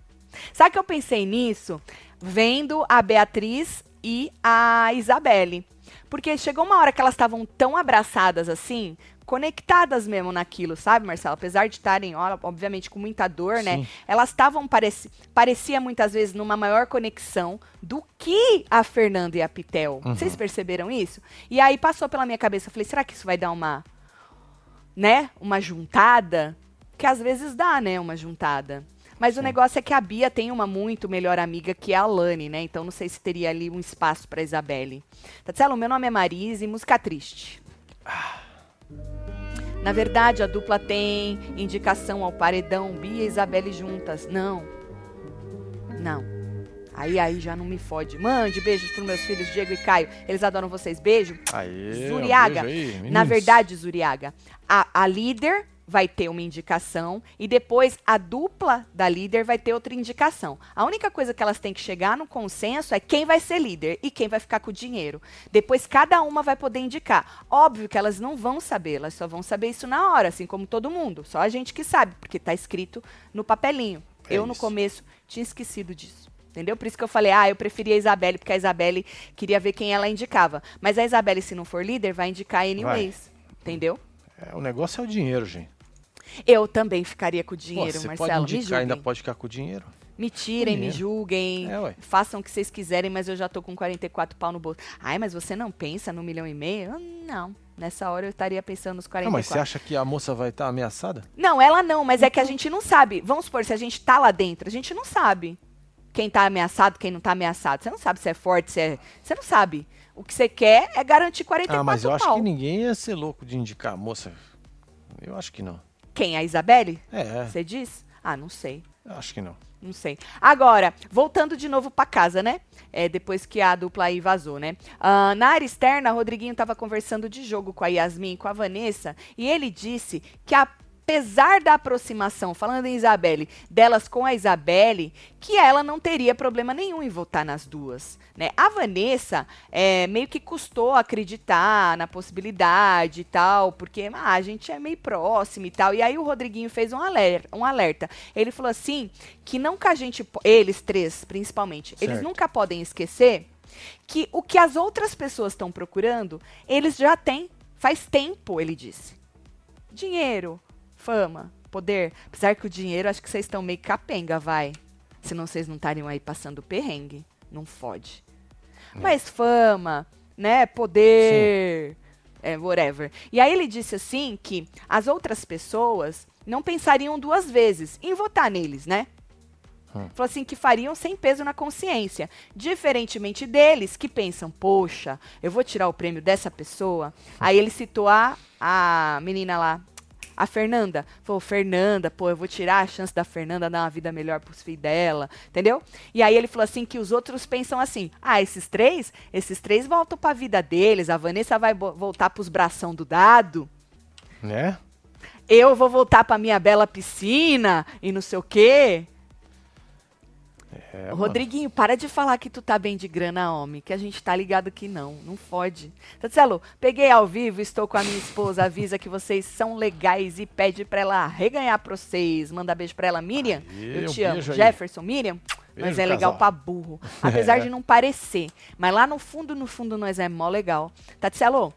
Speaker 1: Sabe que eu pensei nisso? Vendo a Beatriz e a Isabelle. Porque chegou uma hora que elas estavam tão abraçadas assim, conectadas mesmo naquilo, sabe, Marcelo? Apesar de estarem, obviamente, com muita dor, né? Sim. né? Elas estavam, pareci, parecia muitas vezes, numa maior conexão do que a Fernanda e a Pitel. Uhum. Vocês perceberam isso? E aí passou pela minha cabeça, eu falei, será que isso vai dar uma, né, uma juntada? Que às vezes dá, né, uma juntada. Mas Sim. o negócio é que a Bia tem uma muito melhor amiga que a Alane, né? Então não sei se teria ali um espaço para Isabelle. Tatselo, meu nome é Marise, música triste. Ah. Na verdade, a dupla tem indicação ao paredão Bia e Isabelle juntas. Não. Não. Aí, aí já não me fode. Mande beijos pros meus filhos Diego e Caio. Eles adoram vocês. Beijo.
Speaker 2: Aê,
Speaker 1: Zuriaga.
Speaker 2: Um beijo aí,
Speaker 1: na verdade, Zuriaga, a, a líder vai ter uma indicação e depois a dupla da líder vai ter outra indicação. A única coisa que elas têm que chegar no consenso é quem vai ser líder e quem vai ficar com o dinheiro. Depois cada uma vai poder indicar. Óbvio que elas não vão saber, elas só vão saber isso na hora, assim como todo mundo. Só a gente que sabe, porque está escrito no papelinho. É eu isso. no começo tinha esquecido disso. Entendeu? Por isso que eu falei, ah, eu preferia a Isabelle, porque a Isabelle queria ver quem ela indicava. Mas a Isabelle, se não for líder, vai indicar anyways. Vai. Entendeu?
Speaker 2: É, o negócio é o dinheiro, gente.
Speaker 1: Eu também ficaria com o dinheiro, Pô, Marcelo.
Speaker 2: Pode indicar, ainda pode ficar com o dinheiro.
Speaker 1: Me tirem, me julguem, é, façam o que vocês quiserem, mas eu já tô com 44 pau no bolso. Ai, mas você não pensa no milhão e meio? Não. Nessa hora eu estaria pensando nos 44. Não,
Speaker 2: mas você acha que a moça vai estar tá ameaçada?
Speaker 1: Não, ela não, mas é que a gente não sabe. Vamos supor, se a gente tá lá dentro, a gente não sabe quem tá ameaçado, quem não tá ameaçado. Você não sabe se é forte, se é. Você não sabe. O que você quer é garantir 44
Speaker 2: Ah, mas eu
Speaker 1: pau.
Speaker 2: acho que ninguém ia ser louco de indicar a moça. Eu acho que não.
Speaker 1: Quem? A Isabelle?
Speaker 2: É,
Speaker 1: Você diz? Ah, não sei.
Speaker 2: acho que não.
Speaker 1: Não sei. Agora, voltando de novo pra casa, né? É, depois que a dupla aí vazou, né? Ah, na área externa, Rodriguinho tava conversando de jogo com a Yasmin e com a Vanessa, e ele disse que apesar da aproximação, falando em Isabelle, delas com a Isabelle, que ela não teria problema nenhum em votar nas duas, né? A Vanessa é, meio que custou acreditar na possibilidade e tal, porque ah, a gente é meio próximo e tal. E aí o Rodriguinho fez um alerta, um alerta. Ele falou assim que nunca a gente, eles três principalmente, eles
Speaker 2: Certo.
Speaker 1: nunca podem esquecer que o que as outras pessoas estão procurando, eles já têm faz tempo, ele disse. Dinheiro, fama, poder. Apesar que o dinheiro, acho que vocês estão meio capenga, vai. Senão vocês não estariam aí passando perrengue. Não fode. Mas fama, né? Poder. É, whatever. E aí ele disse assim que as outras pessoas não pensariam duas vezes em votar neles, né?
Speaker 2: Hum.
Speaker 1: Falou assim que fariam sem peso na consciência. Diferentemente deles, que pensam, poxa, eu vou tirar o prêmio dessa pessoa. Aí ele citou a, a menina lá, a Fernanda. Falou, Fernanda, pô, eu vou tirar a chance da Fernanda dar uma vida melhor pros filhos dela, entendeu? E aí ele falou assim que os outros pensam assim, ah, esses três, esses três voltam pra vida deles, a Vanessa vai voltar pros bração do dado,
Speaker 2: Né?
Speaker 1: eu vou voltar pra minha bela piscina e não sei o quê.
Speaker 2: É,
Speaker 1: Ô,
Speaker 2: mano.
Speaker 1: Rodriguinho, para de falar que tu tá bem de grana, homem, que a gente tá ligado que não, não fode. Tatselo, peguei ao vivo, estou com a minha esposa, avisa que vocês são legais e pede pra ela reganhar pra vocês. Manda beijo pra ela, Miriam. Eu
Speaker 2: um
Speaker 1: te amo.
Speaker 2: beijo aí.
Speaker 1: Jefferson, Miriam. Nós
Speaker 2: Beijo,
Speaker 1: é legal
Speaker 2: casal.
Speaker 1: pra burro. Apesar
Speaker 2: É.
Speaker 1: de não parecer. Mas lá no fundo, no fundo, nós é mó legal. Tatselo,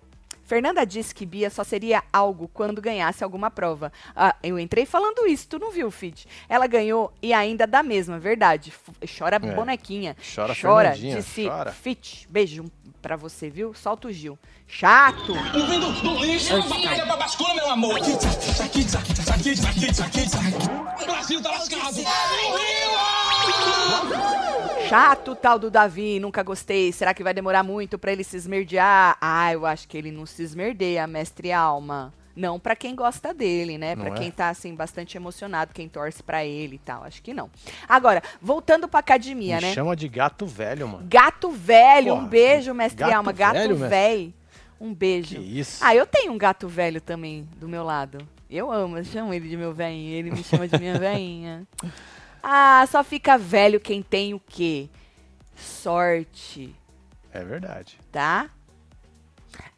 Speaker 1: Fernanda disse que Bia só seria algo quando ganhasse alguma prova. Ah, eu entrei falando isso, tu não viu, Fit? Ela ganhou e ainda da mesma, verdade. F- Chora
Speaker 2: É.
Speaker 1: bonequinha.
Speaker 2: Chora,
Speaker 1: Chora, disse
Speaker 2: chora.
Speaker 1: Fit. Beijo pra você, viu? Solta o Gil. Chato.
Speaker 3: Um vindo do lixo, batalha pra bascula, meu amor. Aqui, aqui, aqui, aqui, aqui, aqui, aqui. O Brasil tá lascado.
Speaker 1: Chato tal do Davi, nunca gostei. Será que vai demorar muito pra ele se esmerdear? Ah, eu acho que ele não se esmerdeia, mestre Alma. Não pra quem gosta dele, né? Pra
Speaker 2: é?
Speaker 1: quem tá assim bastante emocionado, quem torce pra ele e tal, acho que não. Agora, voltando pra academia,
Speaker 2: Me
Speaker 1: né?
Speaker 2: chama de gato velho, mano.
Speaker 1: Gato velho,
Speaker 2: Porra,
Speaker 1: um beijo, mestre
Speaker 2: gato
Speaker 1: Alma. Gato
Speaker 2: velho,
Speaker 1: velho. Um beijo.
Speaker 2: Que isso?
Speaker 1: Ah, eu tenho um gato velho também do meu lado. Eu amo, eu chamo ele de meu velhinho, ele me chama de minha velhinha. Ah, só fica velho quem tem o quê? Sorte,
Speaker 2: É verdade.
Speaker 1: tá?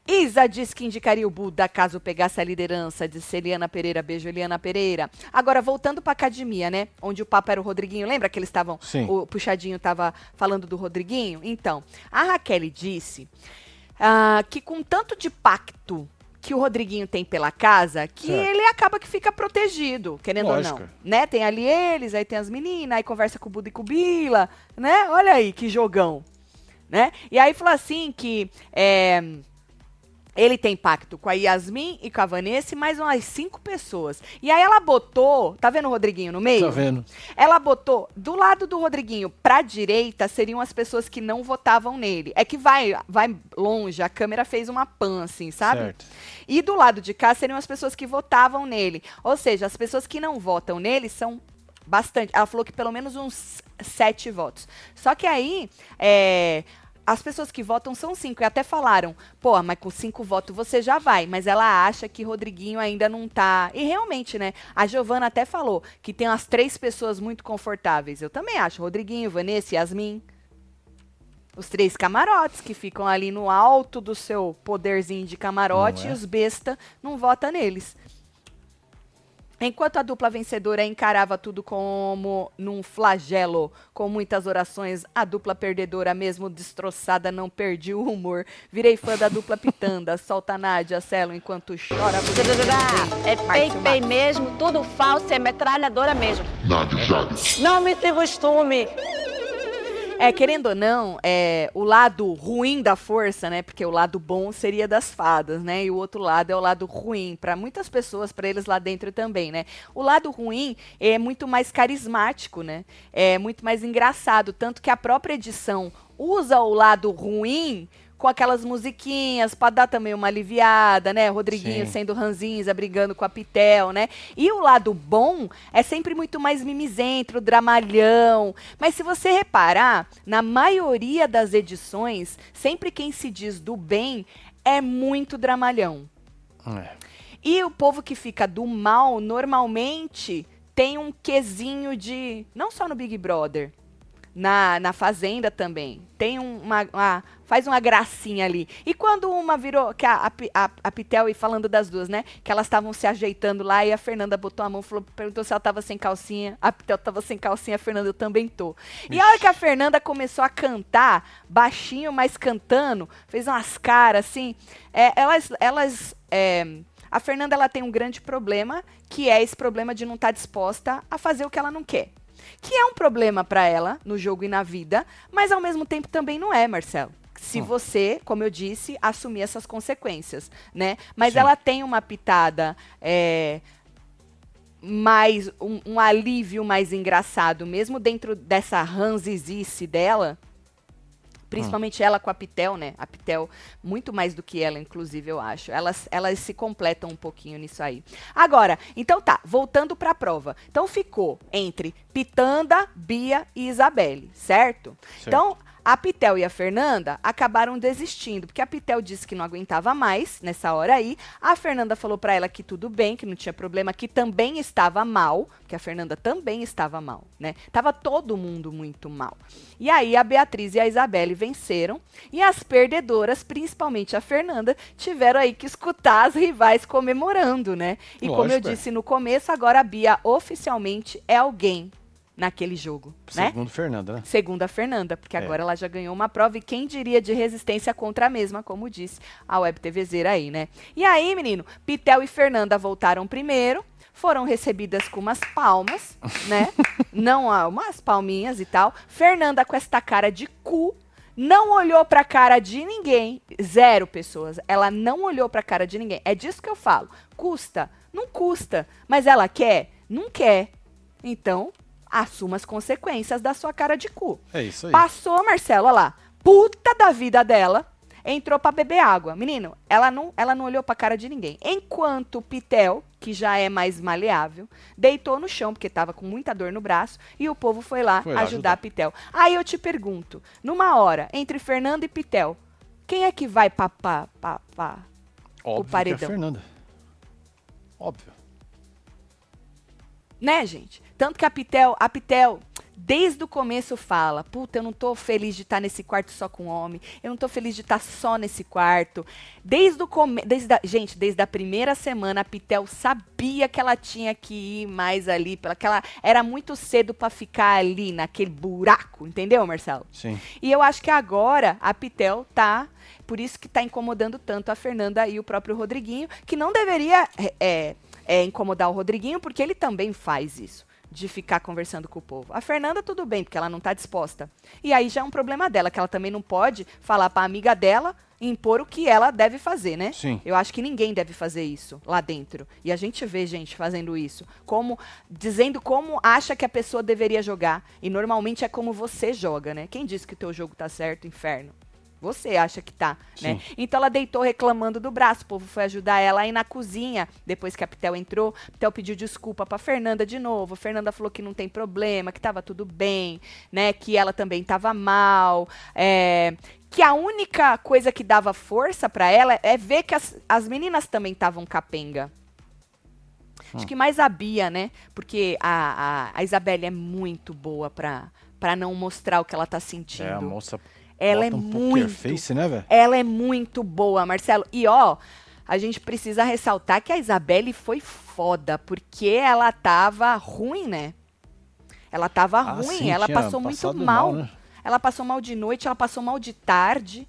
Speaker 1: Isa diz que indicaria o Buda caso pegasse a liderança, disse Eliana Pereira. Beijo, Eliana Pereira. Agora, voltando pra academia, né? Onde o papo era o Rodriguinho. Lembra que eles estavam.
Speaker 2: Sim.
Speaker 1: O Puxadinho tava falando do Rodriguinho? Então, a Raquel disse ah, que com tanto de pacto que o Rodriguinho tem pela casa, que
Speaker 2: Certo.
Speaker 1: ele acaba que fica protegido, querendo
Speaker 2: Lógico.
Speaker 1: ou não. Né? Tem ali eles, aí tem as meninas, aí conversa com o Buda e com o Bila, né? Olha aí, que jogão. Né? E aí falou assim que é, ele tem pacto com a Yasmin e com a Vanessa e mais umas cinco pessoas. E aí ela botou, tá vendo o Rodriguinho no meio?
Speaker 2: Tá vendo?
Speaker 1: Ela botou do lado do Rodriguinho pra direita seriam as pessoas que não votavam nele. É que vai, vai longe, a câmera fez uma pan assim, sabe?
Speaker 2: Certo.
Speaker 1: E do lado de cá seriam as pessoas que votavam nele. Ou seja, as pessoas que não votam nele são bastante. Ela falou que pelo menos uns sete votos. Só que aí, é, as pessoas que votam são cinco. E até falaram, pô, mas com cinco votos você já vai. Mas ela acha que Rodriguinho ainda não tá. E realmente, né? A Giovana até falou que tem umas três pessoas muito confortáveis. Eu também acho. Rodriguinho, Vanessa, Yasmin. Os três camarotes que ficam ali no alto do seu poderzinho de camarote
Speaker 2: é?
Speaker 1: e os besta não vota neles. Enquanto a dupla vencedora encarava tudo como num flagelo, com muitas orações, a dupla perdedora, mesmo destroçada, não perdia o humor. Virei fã da dupla pitanda, solta a Nádia, Celo, enquanto chora.
Speaker 4: É pei-pei mesmo, tudo falso, é metralhadora mesmo.
Speaker 5: Nádia Chaves.
Speaker 4: Não me se costume.
Speaker 1: É, querendo ou não, é, o lado ruim da força, né? Porque o lado bom seria das fadas, né? E o outro lado é o lado ruim. Para muitas pessoas, para eles lá dentro também, né? O lado ruim é muito mais carismático, né? É muito mais engraçado. Tanto que a própria edição usa o lado ruim com aquelas musiquinhas para dar também uma aliviada, né? Rodriguinho Sim. sendo ranzinza, brigando com a Pitel, né? E o lado bom é sempre muito mais mimizentro, dramalhão. Mas se você reparar, na maioria das edições, sempre quem se diz do bem é muito dramalhão. É. E o povo que fica do mal, normalmente tem um quesinho de. Não só no Big Brother, na, na Fazenda também. Tem uma, uma, Faz uma gracinha ali. E quando uma virou. Que a, a, a Pitel, e falando das duas, né? Que elas estavam se ajeitando lá e a Fernanda botou a mão falou, perguntou se ela tava sem calcinha. A Pitel tava sem calcinha, a Fernanda eu também tô. E a hora que a Fernanda começou a cantar, baixinho, mas cantando, fez umas caras assim. É, elas. elas é, a Fernanda ela tem um grande problema, que é esse problema de não estar tá disposta a fazer o que ela não quer que é um problema para ela no jogo e na vida, mas ao mesmo tempo também não é, Marcelo. Se hum. você, como eu disse, assumir essas consequências, né? Mas Sim. ela tem uma pitada é, mais um, um, alívio mais engraçado, mesmo dentro dessa ranzizice dela, Principalmente hum. ela com a Pitel, né? A Pitel, muito mais do que ela, inclusive, eu acho. Elas, elas se completam um pouquinho nisso aí. Agora, então tá, voltando para a prova. Então ficou entre Pitanda, Bia e Isabelle, certo? certo. Então, a Pitel e a Fernanda acabaram desistindo, porque a Pitel disse que não aguentava mais nessa hora aí. A Fernanda falou para ela que tudo bem, que não tinha problema, que também estava mal, que a Fernanda também estava mal, né? Tava todo mundo muito mal. E aí a Beatriz e a Isabelle venceram, e as perdedoras, principalmente a Fernanda, tiveram aí que escutar as rivais comemorando, né? E Lógico, como eu é. disse no começo, agora a Bia oficialmente é alguém naquele jogo,
Speaker 2: né? Segundo Fernanda, né?
Speaker 1: Segundo a Fernanda, porque é. agora ela já ganhou uma prova e quem diria de resistência contra a mesma, como disse a Web TVzeira aí, né? E aí, menino, Pitel e Fernanda voltaram primeiro, foram recebidas com umas palmas, né? Não, umas palminhas e tal. Fernanda com esta cara de cu, não olhou pra cara de ninguém, zero pessoas. Ela não olhou pra cara de ninguém. É disso que eu falo. Custa? Não custa. Mas ela quer? Não quer. Então, assuma as consequências da sua cara de cu.
Speaker 2: É isso aí.
Speaker 1: Passou, Marcelo, olha lá, puta da vida dela, entrou para beber água. Menino, ela não, ela não olhou pra cara de ninguém. Enquanto o Pitel, que já é mais maleável, deitou no chão, porque tava com muita dor no braço, e o povo foi lá, foi lá ajudar, ajudar a Pitel. Aí eu te pergunto, numa hora, entre Fernando e Pitel, quem é que vai pra
Speaker 2: Óbvio o paredão? Que é a Fernanda. Óbvio.
Speaker 1: Né, gente? Tanto que a Pitel, a Pitel, desde o começo fala, puta, eu não tô feliz de estar tá nesse quarto só com homem, eu não tô feliz de estar tá só nesse quarto. Desde o começo, gente, desde a primeira semana a Pitel sabia que ela tinha que ir mais ali, pela que ela era muito cedo para ficar ali naquele buraco, entendeu, Marcelo?
Speaker 2: Sim.
Speaker 1: E eu acho que agora a Pitel tá por isso que está incomodando tanto a Fernanda e o próprio Rodriguinho, que não deveria é, é, incomodar o Rodriguinho, porque ele também faz isso de ficar conversando com o povo. A Fernanda, tudo bem, porque ela não está disposta. E aí já é um problema dela, que ela também não pode falar para a amiga dela impor o que ela deve fazer, né?
Speaker 2: Sim.
Speaker 1: Eu acho que ninguém deve fazer isso lá dentro. E a gente vê gente fazendo isso, como dizendo como acha que a pessoa deveria jogar. E normalmente é como você joga, né? Quem disse que o teu jogo tá certo, inferno? Você acha que tá, né? Sim. né? Então ela deitou reclamando do braço. O povo foi ajudar ela aí na cozinha. Depois que a Pitel entrou, a Pitel pediu desculpa pra Fernanda de novo. A Fernanda falou que não tem problema, que tava tudo bem, né? Que ela também tava mal. É, que a única coisa que dava força para ela é ver que as, as meninas também estavam capenga. Acho hum. que mais a Bia, né? Porque a, a, a Isabelle é muito boa pra, pra não mostrar o que ela tá sentindo. É,
Speaker 2: a moça
Speaker 1: ela Bota é um muito. Face, né, ela é muito boa, Marcelo. E ó, a gente precisa ressaltar que a Isabelle foi foda, porque ela tava ruim, né? Ela tava ah, ruim, sim, ela passou muito mal. mal né? Ela passou mal de noite, ela passou mal de tarde.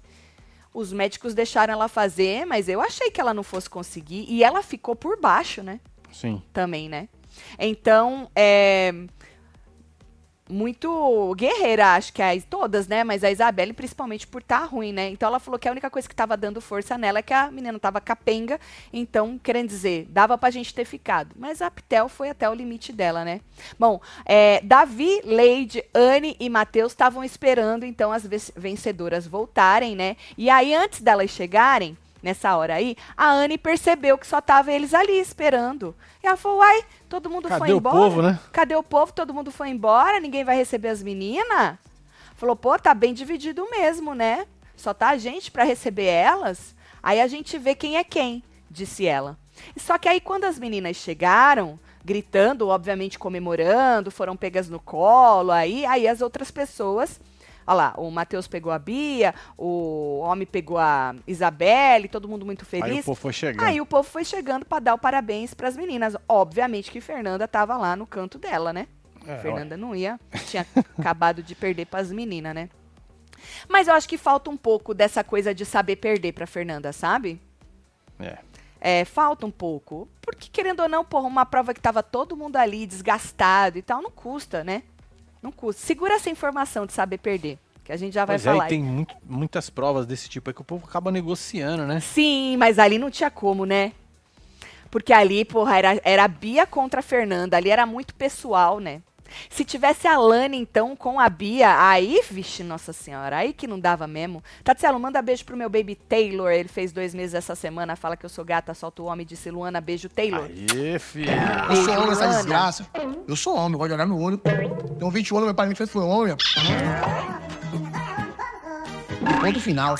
Speaker 1: Os médicos deixaram ela fazer, mas eu achei que ela não fosse conseguir. E ela ficou por baixo, né?
Speaker 2: Sim.
Speaker 1: Também, né? Então, é, muito guerreira, acho que é todas, né? Mas a Isabelle, principalmente por estar tá ruim, né? Então ela falou que a única coisa que tava dando força nela é que a menina tava capenga. Então, querendo dizer, dava pra gente ter ficado. Mas a Pitel foi até o limite dela, né? Bom, é, Davi, Leide, Anne e Matheus estavam esperando, então, as vencedoras voltarem, né? E aí, antes delas chegarem, nessa hora aí, a Anne percebeu que só tava eles ali esperando. E ela falou, uai, todo mundo
Speaker 2: Cadê
Speaker 1: foi embora?
Speaker 2: Cadê o povo, né?
Speaker 1: Cadê o povo? Todo mundo foi embora, ninguém vai receber as meninas? Falou, pô, tá bem dividido mesmo, né? Só tá a gente para receber elas. Aí a gente vê quem é quem, disse ela. Só que aí quando as meninas chegaram, gritando, obviamente comemorando, foram pegas no colo, aí, aí as outras pessoas Olha lá, o Matheus pegou a Bia, o homem pegou a Isabelle, todo mundo muito feliz. Aí
Speaker 2: o povo foi chegando.
Speaker 1: Aí o povo foi chegando para dar o parabéns para as meninas. Obviamente que Fernanda tava lá no canto dela, né? É, Fernanda não ia, tinha acabado de perder para as meninas, né? Mas eu acho que falta um pouco dessa coisa de saber perder para Fernanda, sabe?
Speaker 2: É.
Speaker 1: É, falta um pouco. Porque, querendo ou não, porra, uma prova que tava todo mundo ali, desgastado e tal, não custa, né? Não custa. Segura essa informação de saber perder. Que a gente já vai
Speaker 2: pois
Speaker 1: falar.
Speaker 2: É, e tem muito, muitas provas desse tipo aí que o povo acaba negociando, né?
Speaker 1: Sim, mas ali não tinha como, né? Porque ali, porra, era, era a Bia contra a Fernanda. Ali era muito pessoal, né? Se tivesse a Lani, então, com a Bia, aí, vixe, nossa senhora, aí que não dava mesmo. Tatielo, manda beijo pro meu baby Taylor. Ele fez dois meses essa semana, fala que eu sou gata, solta o homem, disse Luana, beijo Taylor.
Speaker 2: Aê, filho.
Speaker 5: Eu sou homem, essa desgraça. Eu sou homem, gosto de olhar no olho. Tenho 20 anos, meu pai me fez foi homem. Ponto final.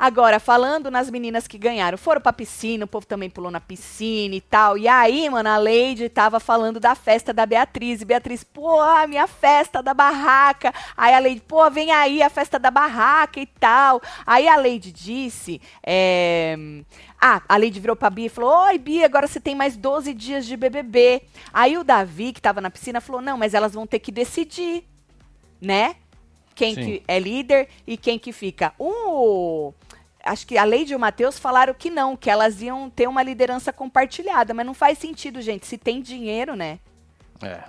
Speaker 1: Agora, falando nas meninas que ganharam, foram pra piscina, o povo também pulou na piscina e tal. E aí, mano, a Lady tava falando da festa da Beatriz. E Beatriz, pô, a minha festa da barraca. Aí a Lady, pô, vem aí a festa da barraca e tal. Aí a Lady disse, é... Ah, a Lady virou pra Bia e falou: Oi, Bia, agora você tem mais 12 dias de BBB. Aí o Davi, que tava na piscina, falou: Não, mas elas vão ter que decidir, né? Quem Sim. que é líder e quem que fica. O acho que a Leide e o Matheus falaram que não, que elas iam ter uma liderança compartilhada, mas não faz sentido, gente. Se tem dinheiro, né?
Speaker 2: É.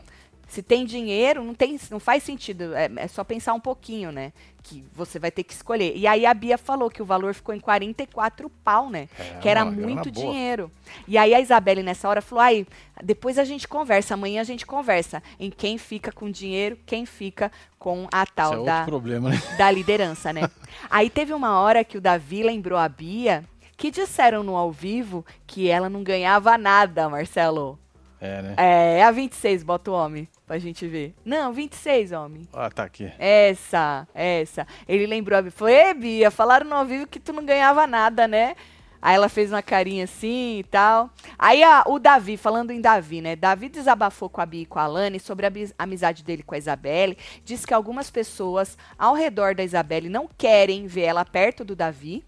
Speaker 1: Se tem dinheiro, não, tem, não faz sentido. É, é, só pensar um pouquinho, né? Que você vai ter que escolher. E aí a Bia falou que o valor ficou em 44 pau, né? É, que era muito dinheiro. E aí a Isabelle nessa hora falou: aí, depois a gente conversa, amanhã a gente conversa em quem fica com dinheiro, quem fica com a tal
Speaker 2: é
Speaker 1: da,
Speaker 2: problema, né?
Speaker 1: da liderança, né? aí teve uma hora que o Davi lembrou a Bia que disseram no ao vivo que ela não ganhava nada, Marcelo.
Speaker 2: É, né?
Speaker 1: É a 26, bota o homem pra gente ver. Não, 26, homem.
Speaker 2: Ah, tá aqui.
Speaker 1: Essa, essa. Ele lembrou. Falou, Ê, Bia, falaram no ao vivo que tu não ganhava nada, né? Aí ela fez uma carinha assim e tal. Aí a, o Davi, falando em Davi, né? Davi desabafou com a Bia e com a Lani sobre a amizade dele com a Isabelle. Diz que algumas pessoas ao redor da Isabelle não querem ver ela perto do Davi.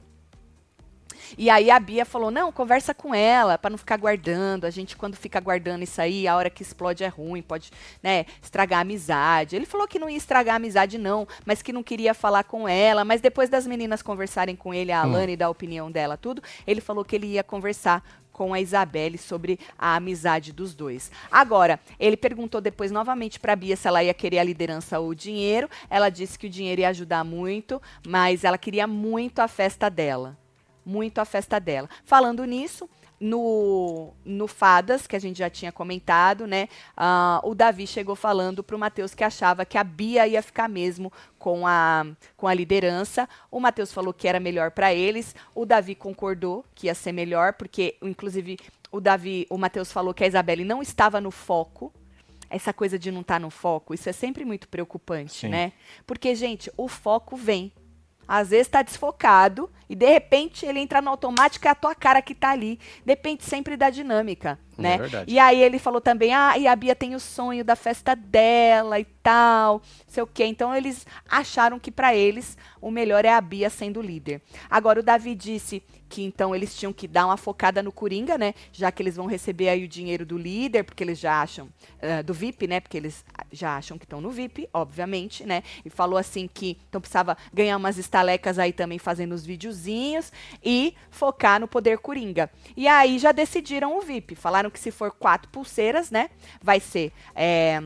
Speaker 1: E aí a Bia falou: não, conversa com ela, para não ficar guardando. A gente, quando fica guardando isso aí, a hora que explode é ruim, pode né, estragar a amizade. Ele falou que não ia estragar a amizade, não, mas que não queria falar com ela. Mas depois das meninas conversarem com ele, a hum. Alane dar a opinião dela, tudo, ele falou que ele ia conversar com a Isabelle sobre a amizade dos dois. Agora, ele perguntou depois novamente para a Bia se ela ia querer a liderança ou o dinheiro. Ela disse que o dinheiro ia ajudar muito, mas ela queria muito a festa dela muito a festa dela. Falando nisso, no, no Fadas, que a gente já tinha comentado, né? Uh, o Davi chegou falando para o Matheus que achava que a Bia ia ficar mesmo com a, com a liderança. O Matheus falou que era melhor para eles. O Davi concordou que ia ser melhor, porque, inclusive, o Davi, o Matheus falou que a Isabelle não estava no foco. Essa coisa de não estar tá no foco, isso é sempre muito preocupante, Sim. né? Porque, gente, o foco vem às vezes está desfocado e de repente ele entra no automático e é a tua cara que está ali. Depende sempre da dinâmica, né?
Speaker 2: É
Speaker 1: e aí ele falou também, ah, e a Bia tem o sonho da festa dela e tal, sei o quê. Então eles acharam que para eles o melhor é a Bia sendo líder. Agora o Davi disse que então eles tinham que dar uma focada no Coringa, né? Já que eles vão receber aí o dinheiro do líder, porque eles já acham, uh, do VIP, né? Porque eles já acham que estão no VIP, obviamente, né? E falou assim que então precisava ganhar umas estalecas aí também fazendo os videozinhos e focar no poder Coringa. E aí já decidiram o VIP. Falaram que se for quatro pulseiras, né? Vai ser. É,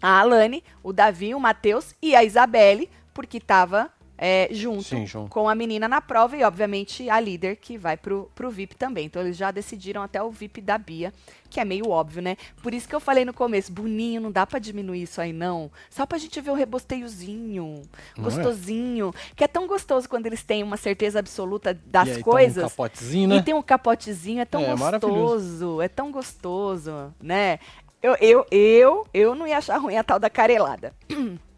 Speaker 1: a Alane, o Davi, o Matheus e a Isabelle, porque estava é, junto,
Speaker 2: Sim, junto.
Speaker 1: com a menina na prova e, obviamente, a líder que vai pro, pro VIP também. Então, eles já decidiram até o VIP da Bia, que é meio óbvio, né? Por isso que eu falei no começo, Boninho, não dá pra diminuir isso aí, não. Só pra gente ver o rebosteiozinho,
Speaker 2: Não é?
Speaker 1: gostosinho. Que é tão gostoso quando eles têm uma certeza absoluta das
Speaker 2: E aí,
Speaker 1: coisas.
Speaker 2: Toma um capotezinho, né?
Speaker 1: E tem um capotezinho, é tão
Speaker 2: É,
Speaker 1: gostoso, é tão gostoso, né? Eu, eu, eu, eu não ia achar ruim a tal da carelada.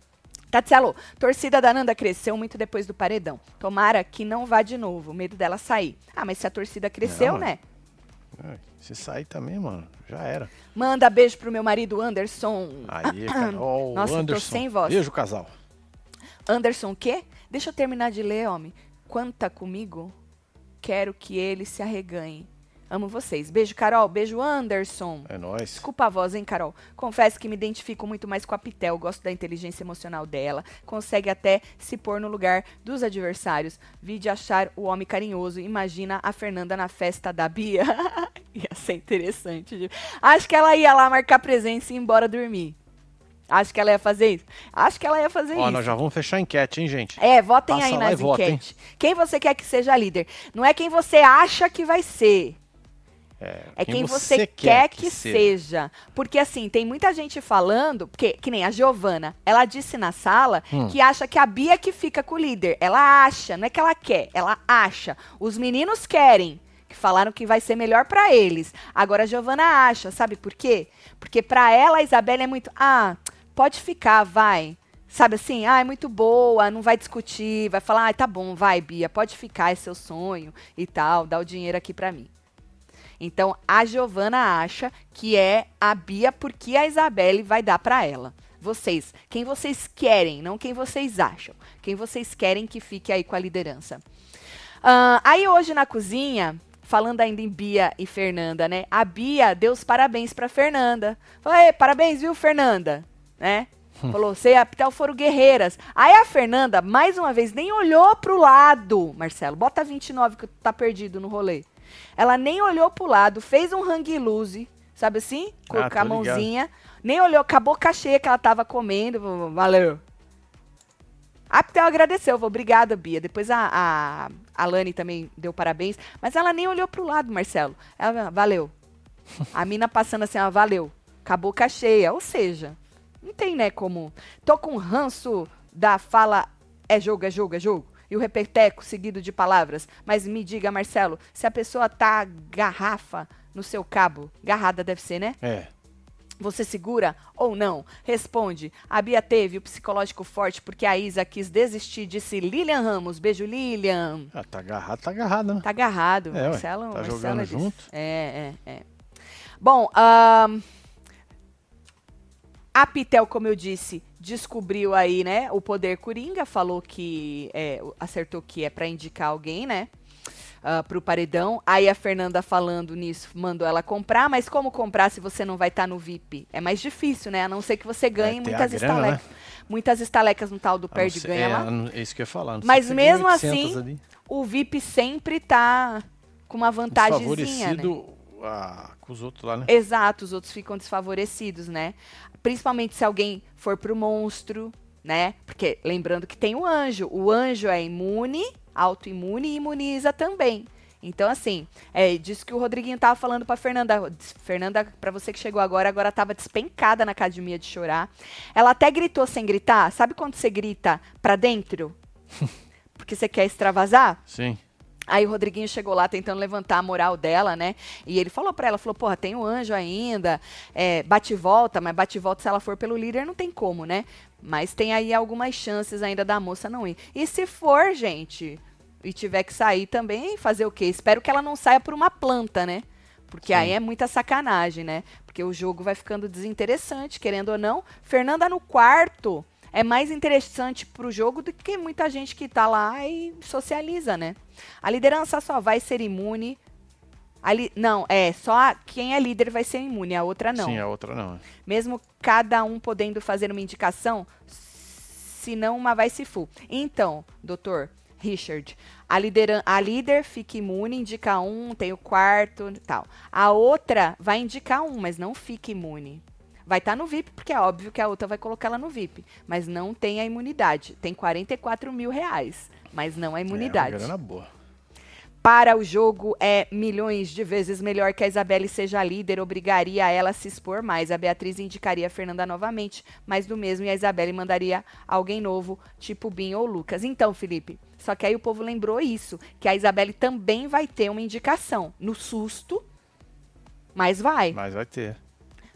Speaker 1: Tatselo, torcida da Nanda cresceu muito depois do paredão. Tomara que não vá de novo, medo dela sair. Ah, mas se a torcida cresceu,
Speaker 2: Não,
Speaker 1: né?
Speaker 2: É, Se sair também, mano, já era.
Speaker 1: Manda beijo pro meu marido Anderson.
Speaker 2: Aí, cara, ó, o
Speaker 1: Nossa, eu tô
Speaker 2: Anderson.
Speaker 1: sem voz.
Speaker 2: Beijo, casal.
Speaker 1: Anderson, o quê? Deixa eu terminar de ler, homem. Quanta comigo? Quero que ele se arreganhe. Amo vocês. Beijo, Carol. Beijo, Anderson.
Speaker 2: É nóis.
Speaker 1: Desculpa a voz, hein, Carol? Confesso que me identifico muito mais com a Pitel, gosto da inteligência emocional dela, consegue até se pôr no lugar dos adversários. Vi de achar o homem carinhoso. Imagina a Fernanda na festa da Bia. ia ser interessante. Acho que ela ia lá marcar presença e ir embora dormir. Acho que ela ia fazer isso. Acho que ela ia fazer
Speaker 2: Ó,
Speaker 1: isso.
Speaker 2: nós já vamos fechar a enquete, hein, gente?
Speaker 1: É, votem
Speaker 2: Passa
Speaker 1: aí nas
Speaker 2: vota,
Speaker 1: enquetes. Quem você quer que seja líder? Não é quem você acha que vai ser. É quem, você, quer, que, seja. Porque assim, tem muita gente falando, porque, que nem a Giovana, ela disse na sala
Speaker 2: Hum.
Speaker 1: que acha que a Bia é que fica com o líder. Ela acha, não é que ela quer, ela acha. Os meninos querem. Que falaram que vai ser melhor pra eles. Agora a Giovana acha, sabe por quê? Porque pra ela a Isabela é muito, ah, pode ficar, vai. Sabe assim, ah, é muito boa, não vai discutir, vai falar, ah, tá bom, vai, Bia, pode ficar, é seu sonho e tal, dá o dinheiro aqui pra mim. Então, a Giovana acha que é a Bia porque a Isabelle vai dar pra ela. Vocês, quem vocês querem, não quem vocês acham. Quem vocês querem que fique aí com a liderança. Ah, aí hoje na cozinha, falando ainda em Bia e Fernanda, né? A Bia deu os parabéns pra Fernanda. Falou, "Ei, parabéns, viu, Fernanda? Né? Falou, você e a Pitel foram guerreiras. Aí a Fernanda, mais uma vez, nem olhou pro lado, Marcelo. Bota 29 que tá perdido no rolê. Ela nem olhou pro lado, fez um hang loose, sabe assim? Com,
Speaker 2: Ah,
Speaker 1: com a
Speaker 2: tô ligado.
Speaker 1: mãozinha. Nem olhou, com a boca cheia que ela tava comendo. Valeu. A Pitel agradeceu, falou, obrigada, Bia. Depois a, a, a Lani também deu parabéns. Mas ela nem olhou pro lado, Marcelo. Ela, valeu. A mina passando assim, ó, valeu. Com a boca cheia. Ou seja, não tem, né, como... Tô com ranço da fala é jogo, é jogo, é jogo. E o repeteco seguido de palavras. Mas me diga, Marcelo, se a pessoa tá garrafa no seu cabo, garrada deve ser, né?
Speaker 2: É.
Speaker 1: Você segura ou não? Responde. A Bia teve o psicológico forte porque a Isa quis desistir, disse Lilian Ramos. Beijo, Lilian.
Speaker 2: Ah, tá agarrado, tá agarrado, né?
Speaker 1: Tá agarrado.
Speaker 2: É, ué.
Speaker 1: Marcelo,
Speaker 2: Tá
Speaker 1: Marcelo
Speaker 2: jogando
Speaker 1: é
Speaker 2: junto.
Speaker 1: É, é, é. Bom, ahn, a Pitel, como eu disse, descobriu aí, né, o poder coringa, falou que é, acertou que é pra indicar alguém, né? ah, pro paredão. Aí a Fernanda falando nisso, mandou ela comprar, mas como comprar se você não vai estar no VIP? É mais difícil, né? A não ser que você ganhe
Speaker 2: É, ter a
Speaker 1: muitas
Speaker 2: grana,
Speaker 1: estalecas. Muitas estalecas no tal do
Speaker 2: A
Speaker 1: perde
Speaker 2: ser-
Speaker 1: ganha
Speaker 2: é,
Speaker 1: lá.
Speaker 2: a É isso que eu ia falar. a
Speaker 1: Mas
Speaker 2: ganhe
Speaker 1: mesmo
Speaker 2: 800
Speaker 1: assim,
Speaker 2: ali.
Speaker 1: O VIP sempre tá com uma vantagemzinha, né?
Speaker 2: Desfavorecido ah, com os outros lá, né?
Speaker 1: Exato, os outros ficam desfavorecidos, né? Principalmente se alguém for pro monstro, né? Porque lembrando que tem o anjo. O anjo é imune, autoimune e imuniza também. Então, assim, é disso que o Rodriguinho tava falando pra Fernanda. Fernanda, pra você que chegou agora, agora tava despencada na academia de chorar. Ela até gritou sem gritar. Sabe quando você grita pra dentro? Porque você quer extravasar?
Speaker 2: Sim.
Speaker 1: Aí o Rodriguinho chegou lá tentando levantar a moral dela, né? E ele falou pra ela, falou, porra, tem o anjo ainda, é, bate e volta, mas bate e volta se ela for pelo líder não tem como, né? Mas tem aí algumas chances ainda da moça não ir. E se for, gente, e tiver que sair também, fazer o quê? Espero que ela não saia por uma planta, né? Porque aí é muita sacanagem, né? Porque o jogo vai ficando desinteressante, querendo ou não. Fernanda no quarto é mais interessante pro jogo do que muita gente que tá lá e socializa, né? A liderança só vai ser imune. a li- não, é, só a- quem é líder vai ser imune, a outra não.
Speaker 2: Sim, a outra não.
Speaker 1: Mesmo cada um podendo fazer uma indicação, se não, uma vai se full. Então, doutor Richard, a, lideran a líder fica imune, indica um, tem o quarto e tal. A outra vai indicar um, mas não fica imune. Vai estar tá no VIP, porque é óbvio que a outra vai colocar ela no VIP. Mas não tem a imunidade. Tem 44 mil reais, mas não a imunidade. É uma
Speaker 2: grana boa.
Speaker 1: Para o jogo é milhões de vezes melhor que a Isabelle seja líder, obrigaria ela a se expor mais. A Beatriz indicaria a Fernanda novamente, mais do mesmo, e a Isabelle mandaria alguém novo, tipo Bin ou Lucas. Então, Felipe, só que aí o povo lembrou isso, que a Isabelle também vai ter uma indicação. No susto, mas vai.
Speaker 2: Mas vai ter.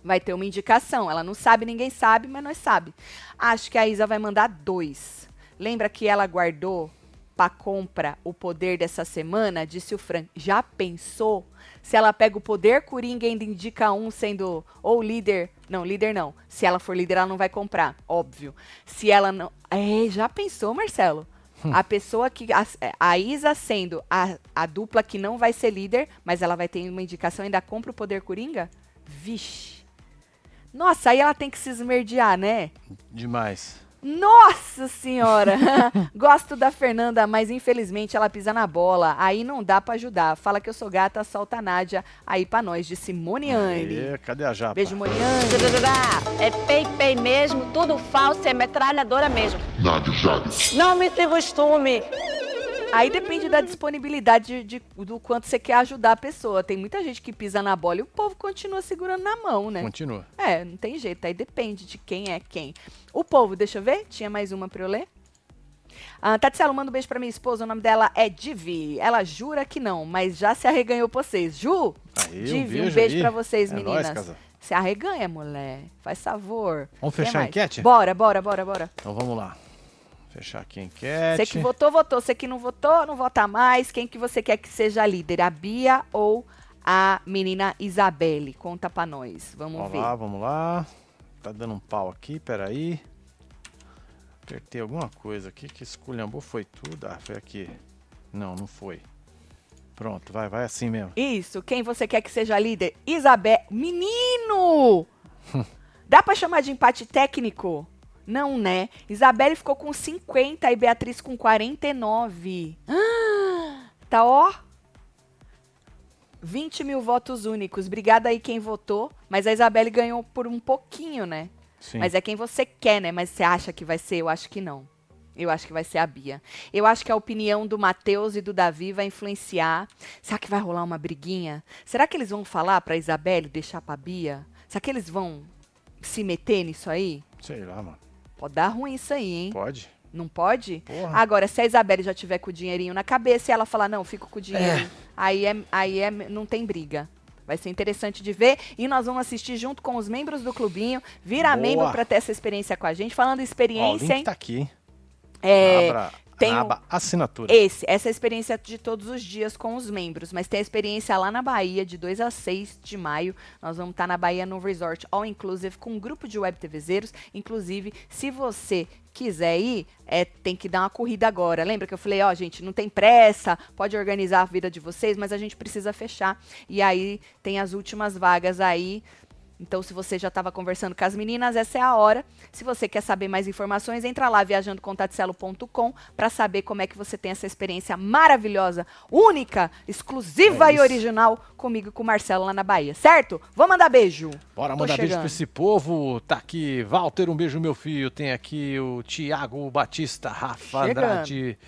Speaker 1: Vai ter uma indicação. Ela não sabe, ninguém sabe, mas nós sabe. Acho que a Isa vai mandar dois. Lembra que ela guardou para compra o poder dessa semana, disse o Frank. Já pensou se ela pega o poder Coringa e ainda indica um sendo ou líder? Não, líder não. Se ela for líder, ela não vai comprar, óbvio. Se ela não. É, já pensou, Marcelo? Hum. A pessoa que. A, a, Isa sendo a, a dupla que não vai ser líder, mas ela vai ter uma indicação, ainda compra o poder Coringa? Vixe. Nossa, aí ela tem que se esmerdear, né?
Speaker 2: Demais.
Speaker 1: Nossa senhora! Gosto da Fernanda, mas infelizmente ela pisa na bola. Aí não dá para ajudar. Fala que eu sou gata, solta a Nádia aí pra nós, de Simone Anne.
Speaker 2: Cadê a japa?
Speaker 1: Beijo, Moniane.
Speaker 4: É pei, pei mesmo, tudo falso, é metralhadora mesmo. Nádia. Não me se costume.
Speaker 1: Aí depende da disponibilidade de, de, do quanto você quer ajudar a pessoa. Tem muita gente que pisa na bola e o povo continua segurando na mão, né?
Speaker 2: Continua.
Speaker 1: É, não tem jeito. Aí depende de quem é quem. O povo, deixa eu ver. Tinha mais uma pra eu ler? Ah, Tatselo, manda um beijo pra minha esposa. O nome dela é Divi. Ela jura que não, mas já se arreganhou pra vocês. Ju!
Speaker 2: Aí, Divi, um beijo,
Speaker 1: um beijo
Speaker 2: aí.
Speaker 1: pra vocês, é meninas. Nóis, se arreganha, mulher. Faz favor.
Speaker 2: Vamos fechar a enquete?
Speaker 1: Bora, bora, bora, bora.
Speaker 2: Então vamos lá. Fechar aqui a enquete.
Speaker 1: Você que votou, votou. Você que não votou, não vota mais. Quem que você quer que seja líder? A Bia ou a menina Isabelle? Conta pra nós. Vamos,
Speaker 2: vamos
Speaker 1: ver.
Speaker 2: Vamos lá, vamos lá. Tá dando um pau aqui, peraí. Apertei alguma coisa aqui que esculhambou foi tudo. Ah, foi aqui. Não, não foi. Pronto, vai, vai assim mesmo.
Speaker 1: Isso. Quem você quer que seja líder? Isabelle. Menino! Dá pra chamar de empate técnico? Não, né? Isabelle ficou com 50 e Beatriz com 49. Ah, tá ó. 20 mil votos únicos. Obrigada aí quem votou. Mas a Isabelle ganhou por um pouquinho, né? Sim. Mas é quem você quer, né? Mas você acha que vai ser? Eu acho que não. Eu acho que vai ser a Bia. Eu acho que a opinião do Matheus e do Davi vai influenciar. Será que vai rolar uma briguinha? Será que eles vão falar pra Isabelle deixar pra Bia? Será que eles vão se meter nisso aí?
Speaker 2: Sei lá, mano.
Speaker 1: Pode dar ruim isso aí, hein?
Speaker 2: Pode.
Speaker 1: Não pode?
Speaker 2: Porra.
Speaker 1: Agora, se a Isabelle já tiver com o dinheirinho na cabeça e ela falar, não, fico com o dinheiro, é. aí, é, aí é, não tem briga. Vai ser interessante de ver e nós vamos assistir junto com os membros do clubinho. Vira Boa. membro para ter essa experiência com a gente. Falando experiência, Ó, o link
Speaker 2: tá aqui.
Speaker 1: É,
Speaker 2: Abra, tem aba assinatura.
Speaker 1: Esse, essa é a experiência de todos os dias com os membros, mas tem a experiência lá na Bahia, de 2 a 6 de maio. Nós vamos estar tá na Bahia no Resort All Inclusive com um grupo de web TVzeiros. Inclusive, se você quiser ir, é, tem que dar uma corrida agora. Lembra que eu falei, ó, gente, não tem pressa, pode organizar a vida de vocês, mas a gente precisa fechar. E aí tem as últimas vagas aí então, se você já estava conversando com as meninas, essa é a hora. Se você quer saber mais informações, entra lá viajandocontaticelo.com para saber como é que você tem essa experiência maravilhosa, única, exclusiva é e original comigo e com o Marcelo lá na Bahia, certo? Vamos mandar beijo.
Speaker 2: Bora Tô mandar chegando. beijo para esse povo. Tá aqui, Walter, um beijo meu filho. Tem aqui o Tiago Batista, Rafa chegando. Andrade.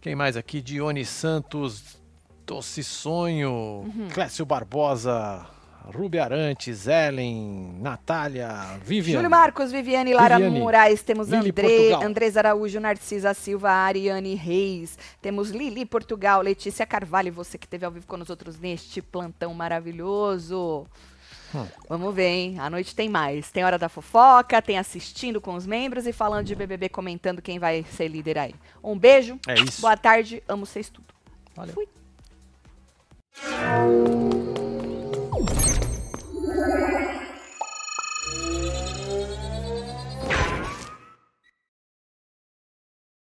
Speaker 2: Quem mais aqui? Dione Santos, Doce Sonho, uhum. Clécio Barbosa, Rubi Arantes, Ellen, Natália, Viviane.
Speaker 1: Júlio Marcos, Viviane, Lara Viviane, Moraes, temos Lili André, Andrés Araújo, Narcisa Silva, Ariane Reis, temos Lili Portugal, Letícia Carvalho, você que esteve ao vivo com os outros neste plantão maravilhoso. Hum. Vamos ver, hein? À noite tem mais. Tem Hora da Fofoca, tem assistindo com os membros e falando de BBB, comentando quem vai ser líder aí. Um beijo.
Speaker 2: É isso.
Speaker 1: Boa tarde. Amo vocês tudo.
Speaker 2: Valeu.
Speaker 1: Fui. Thank you.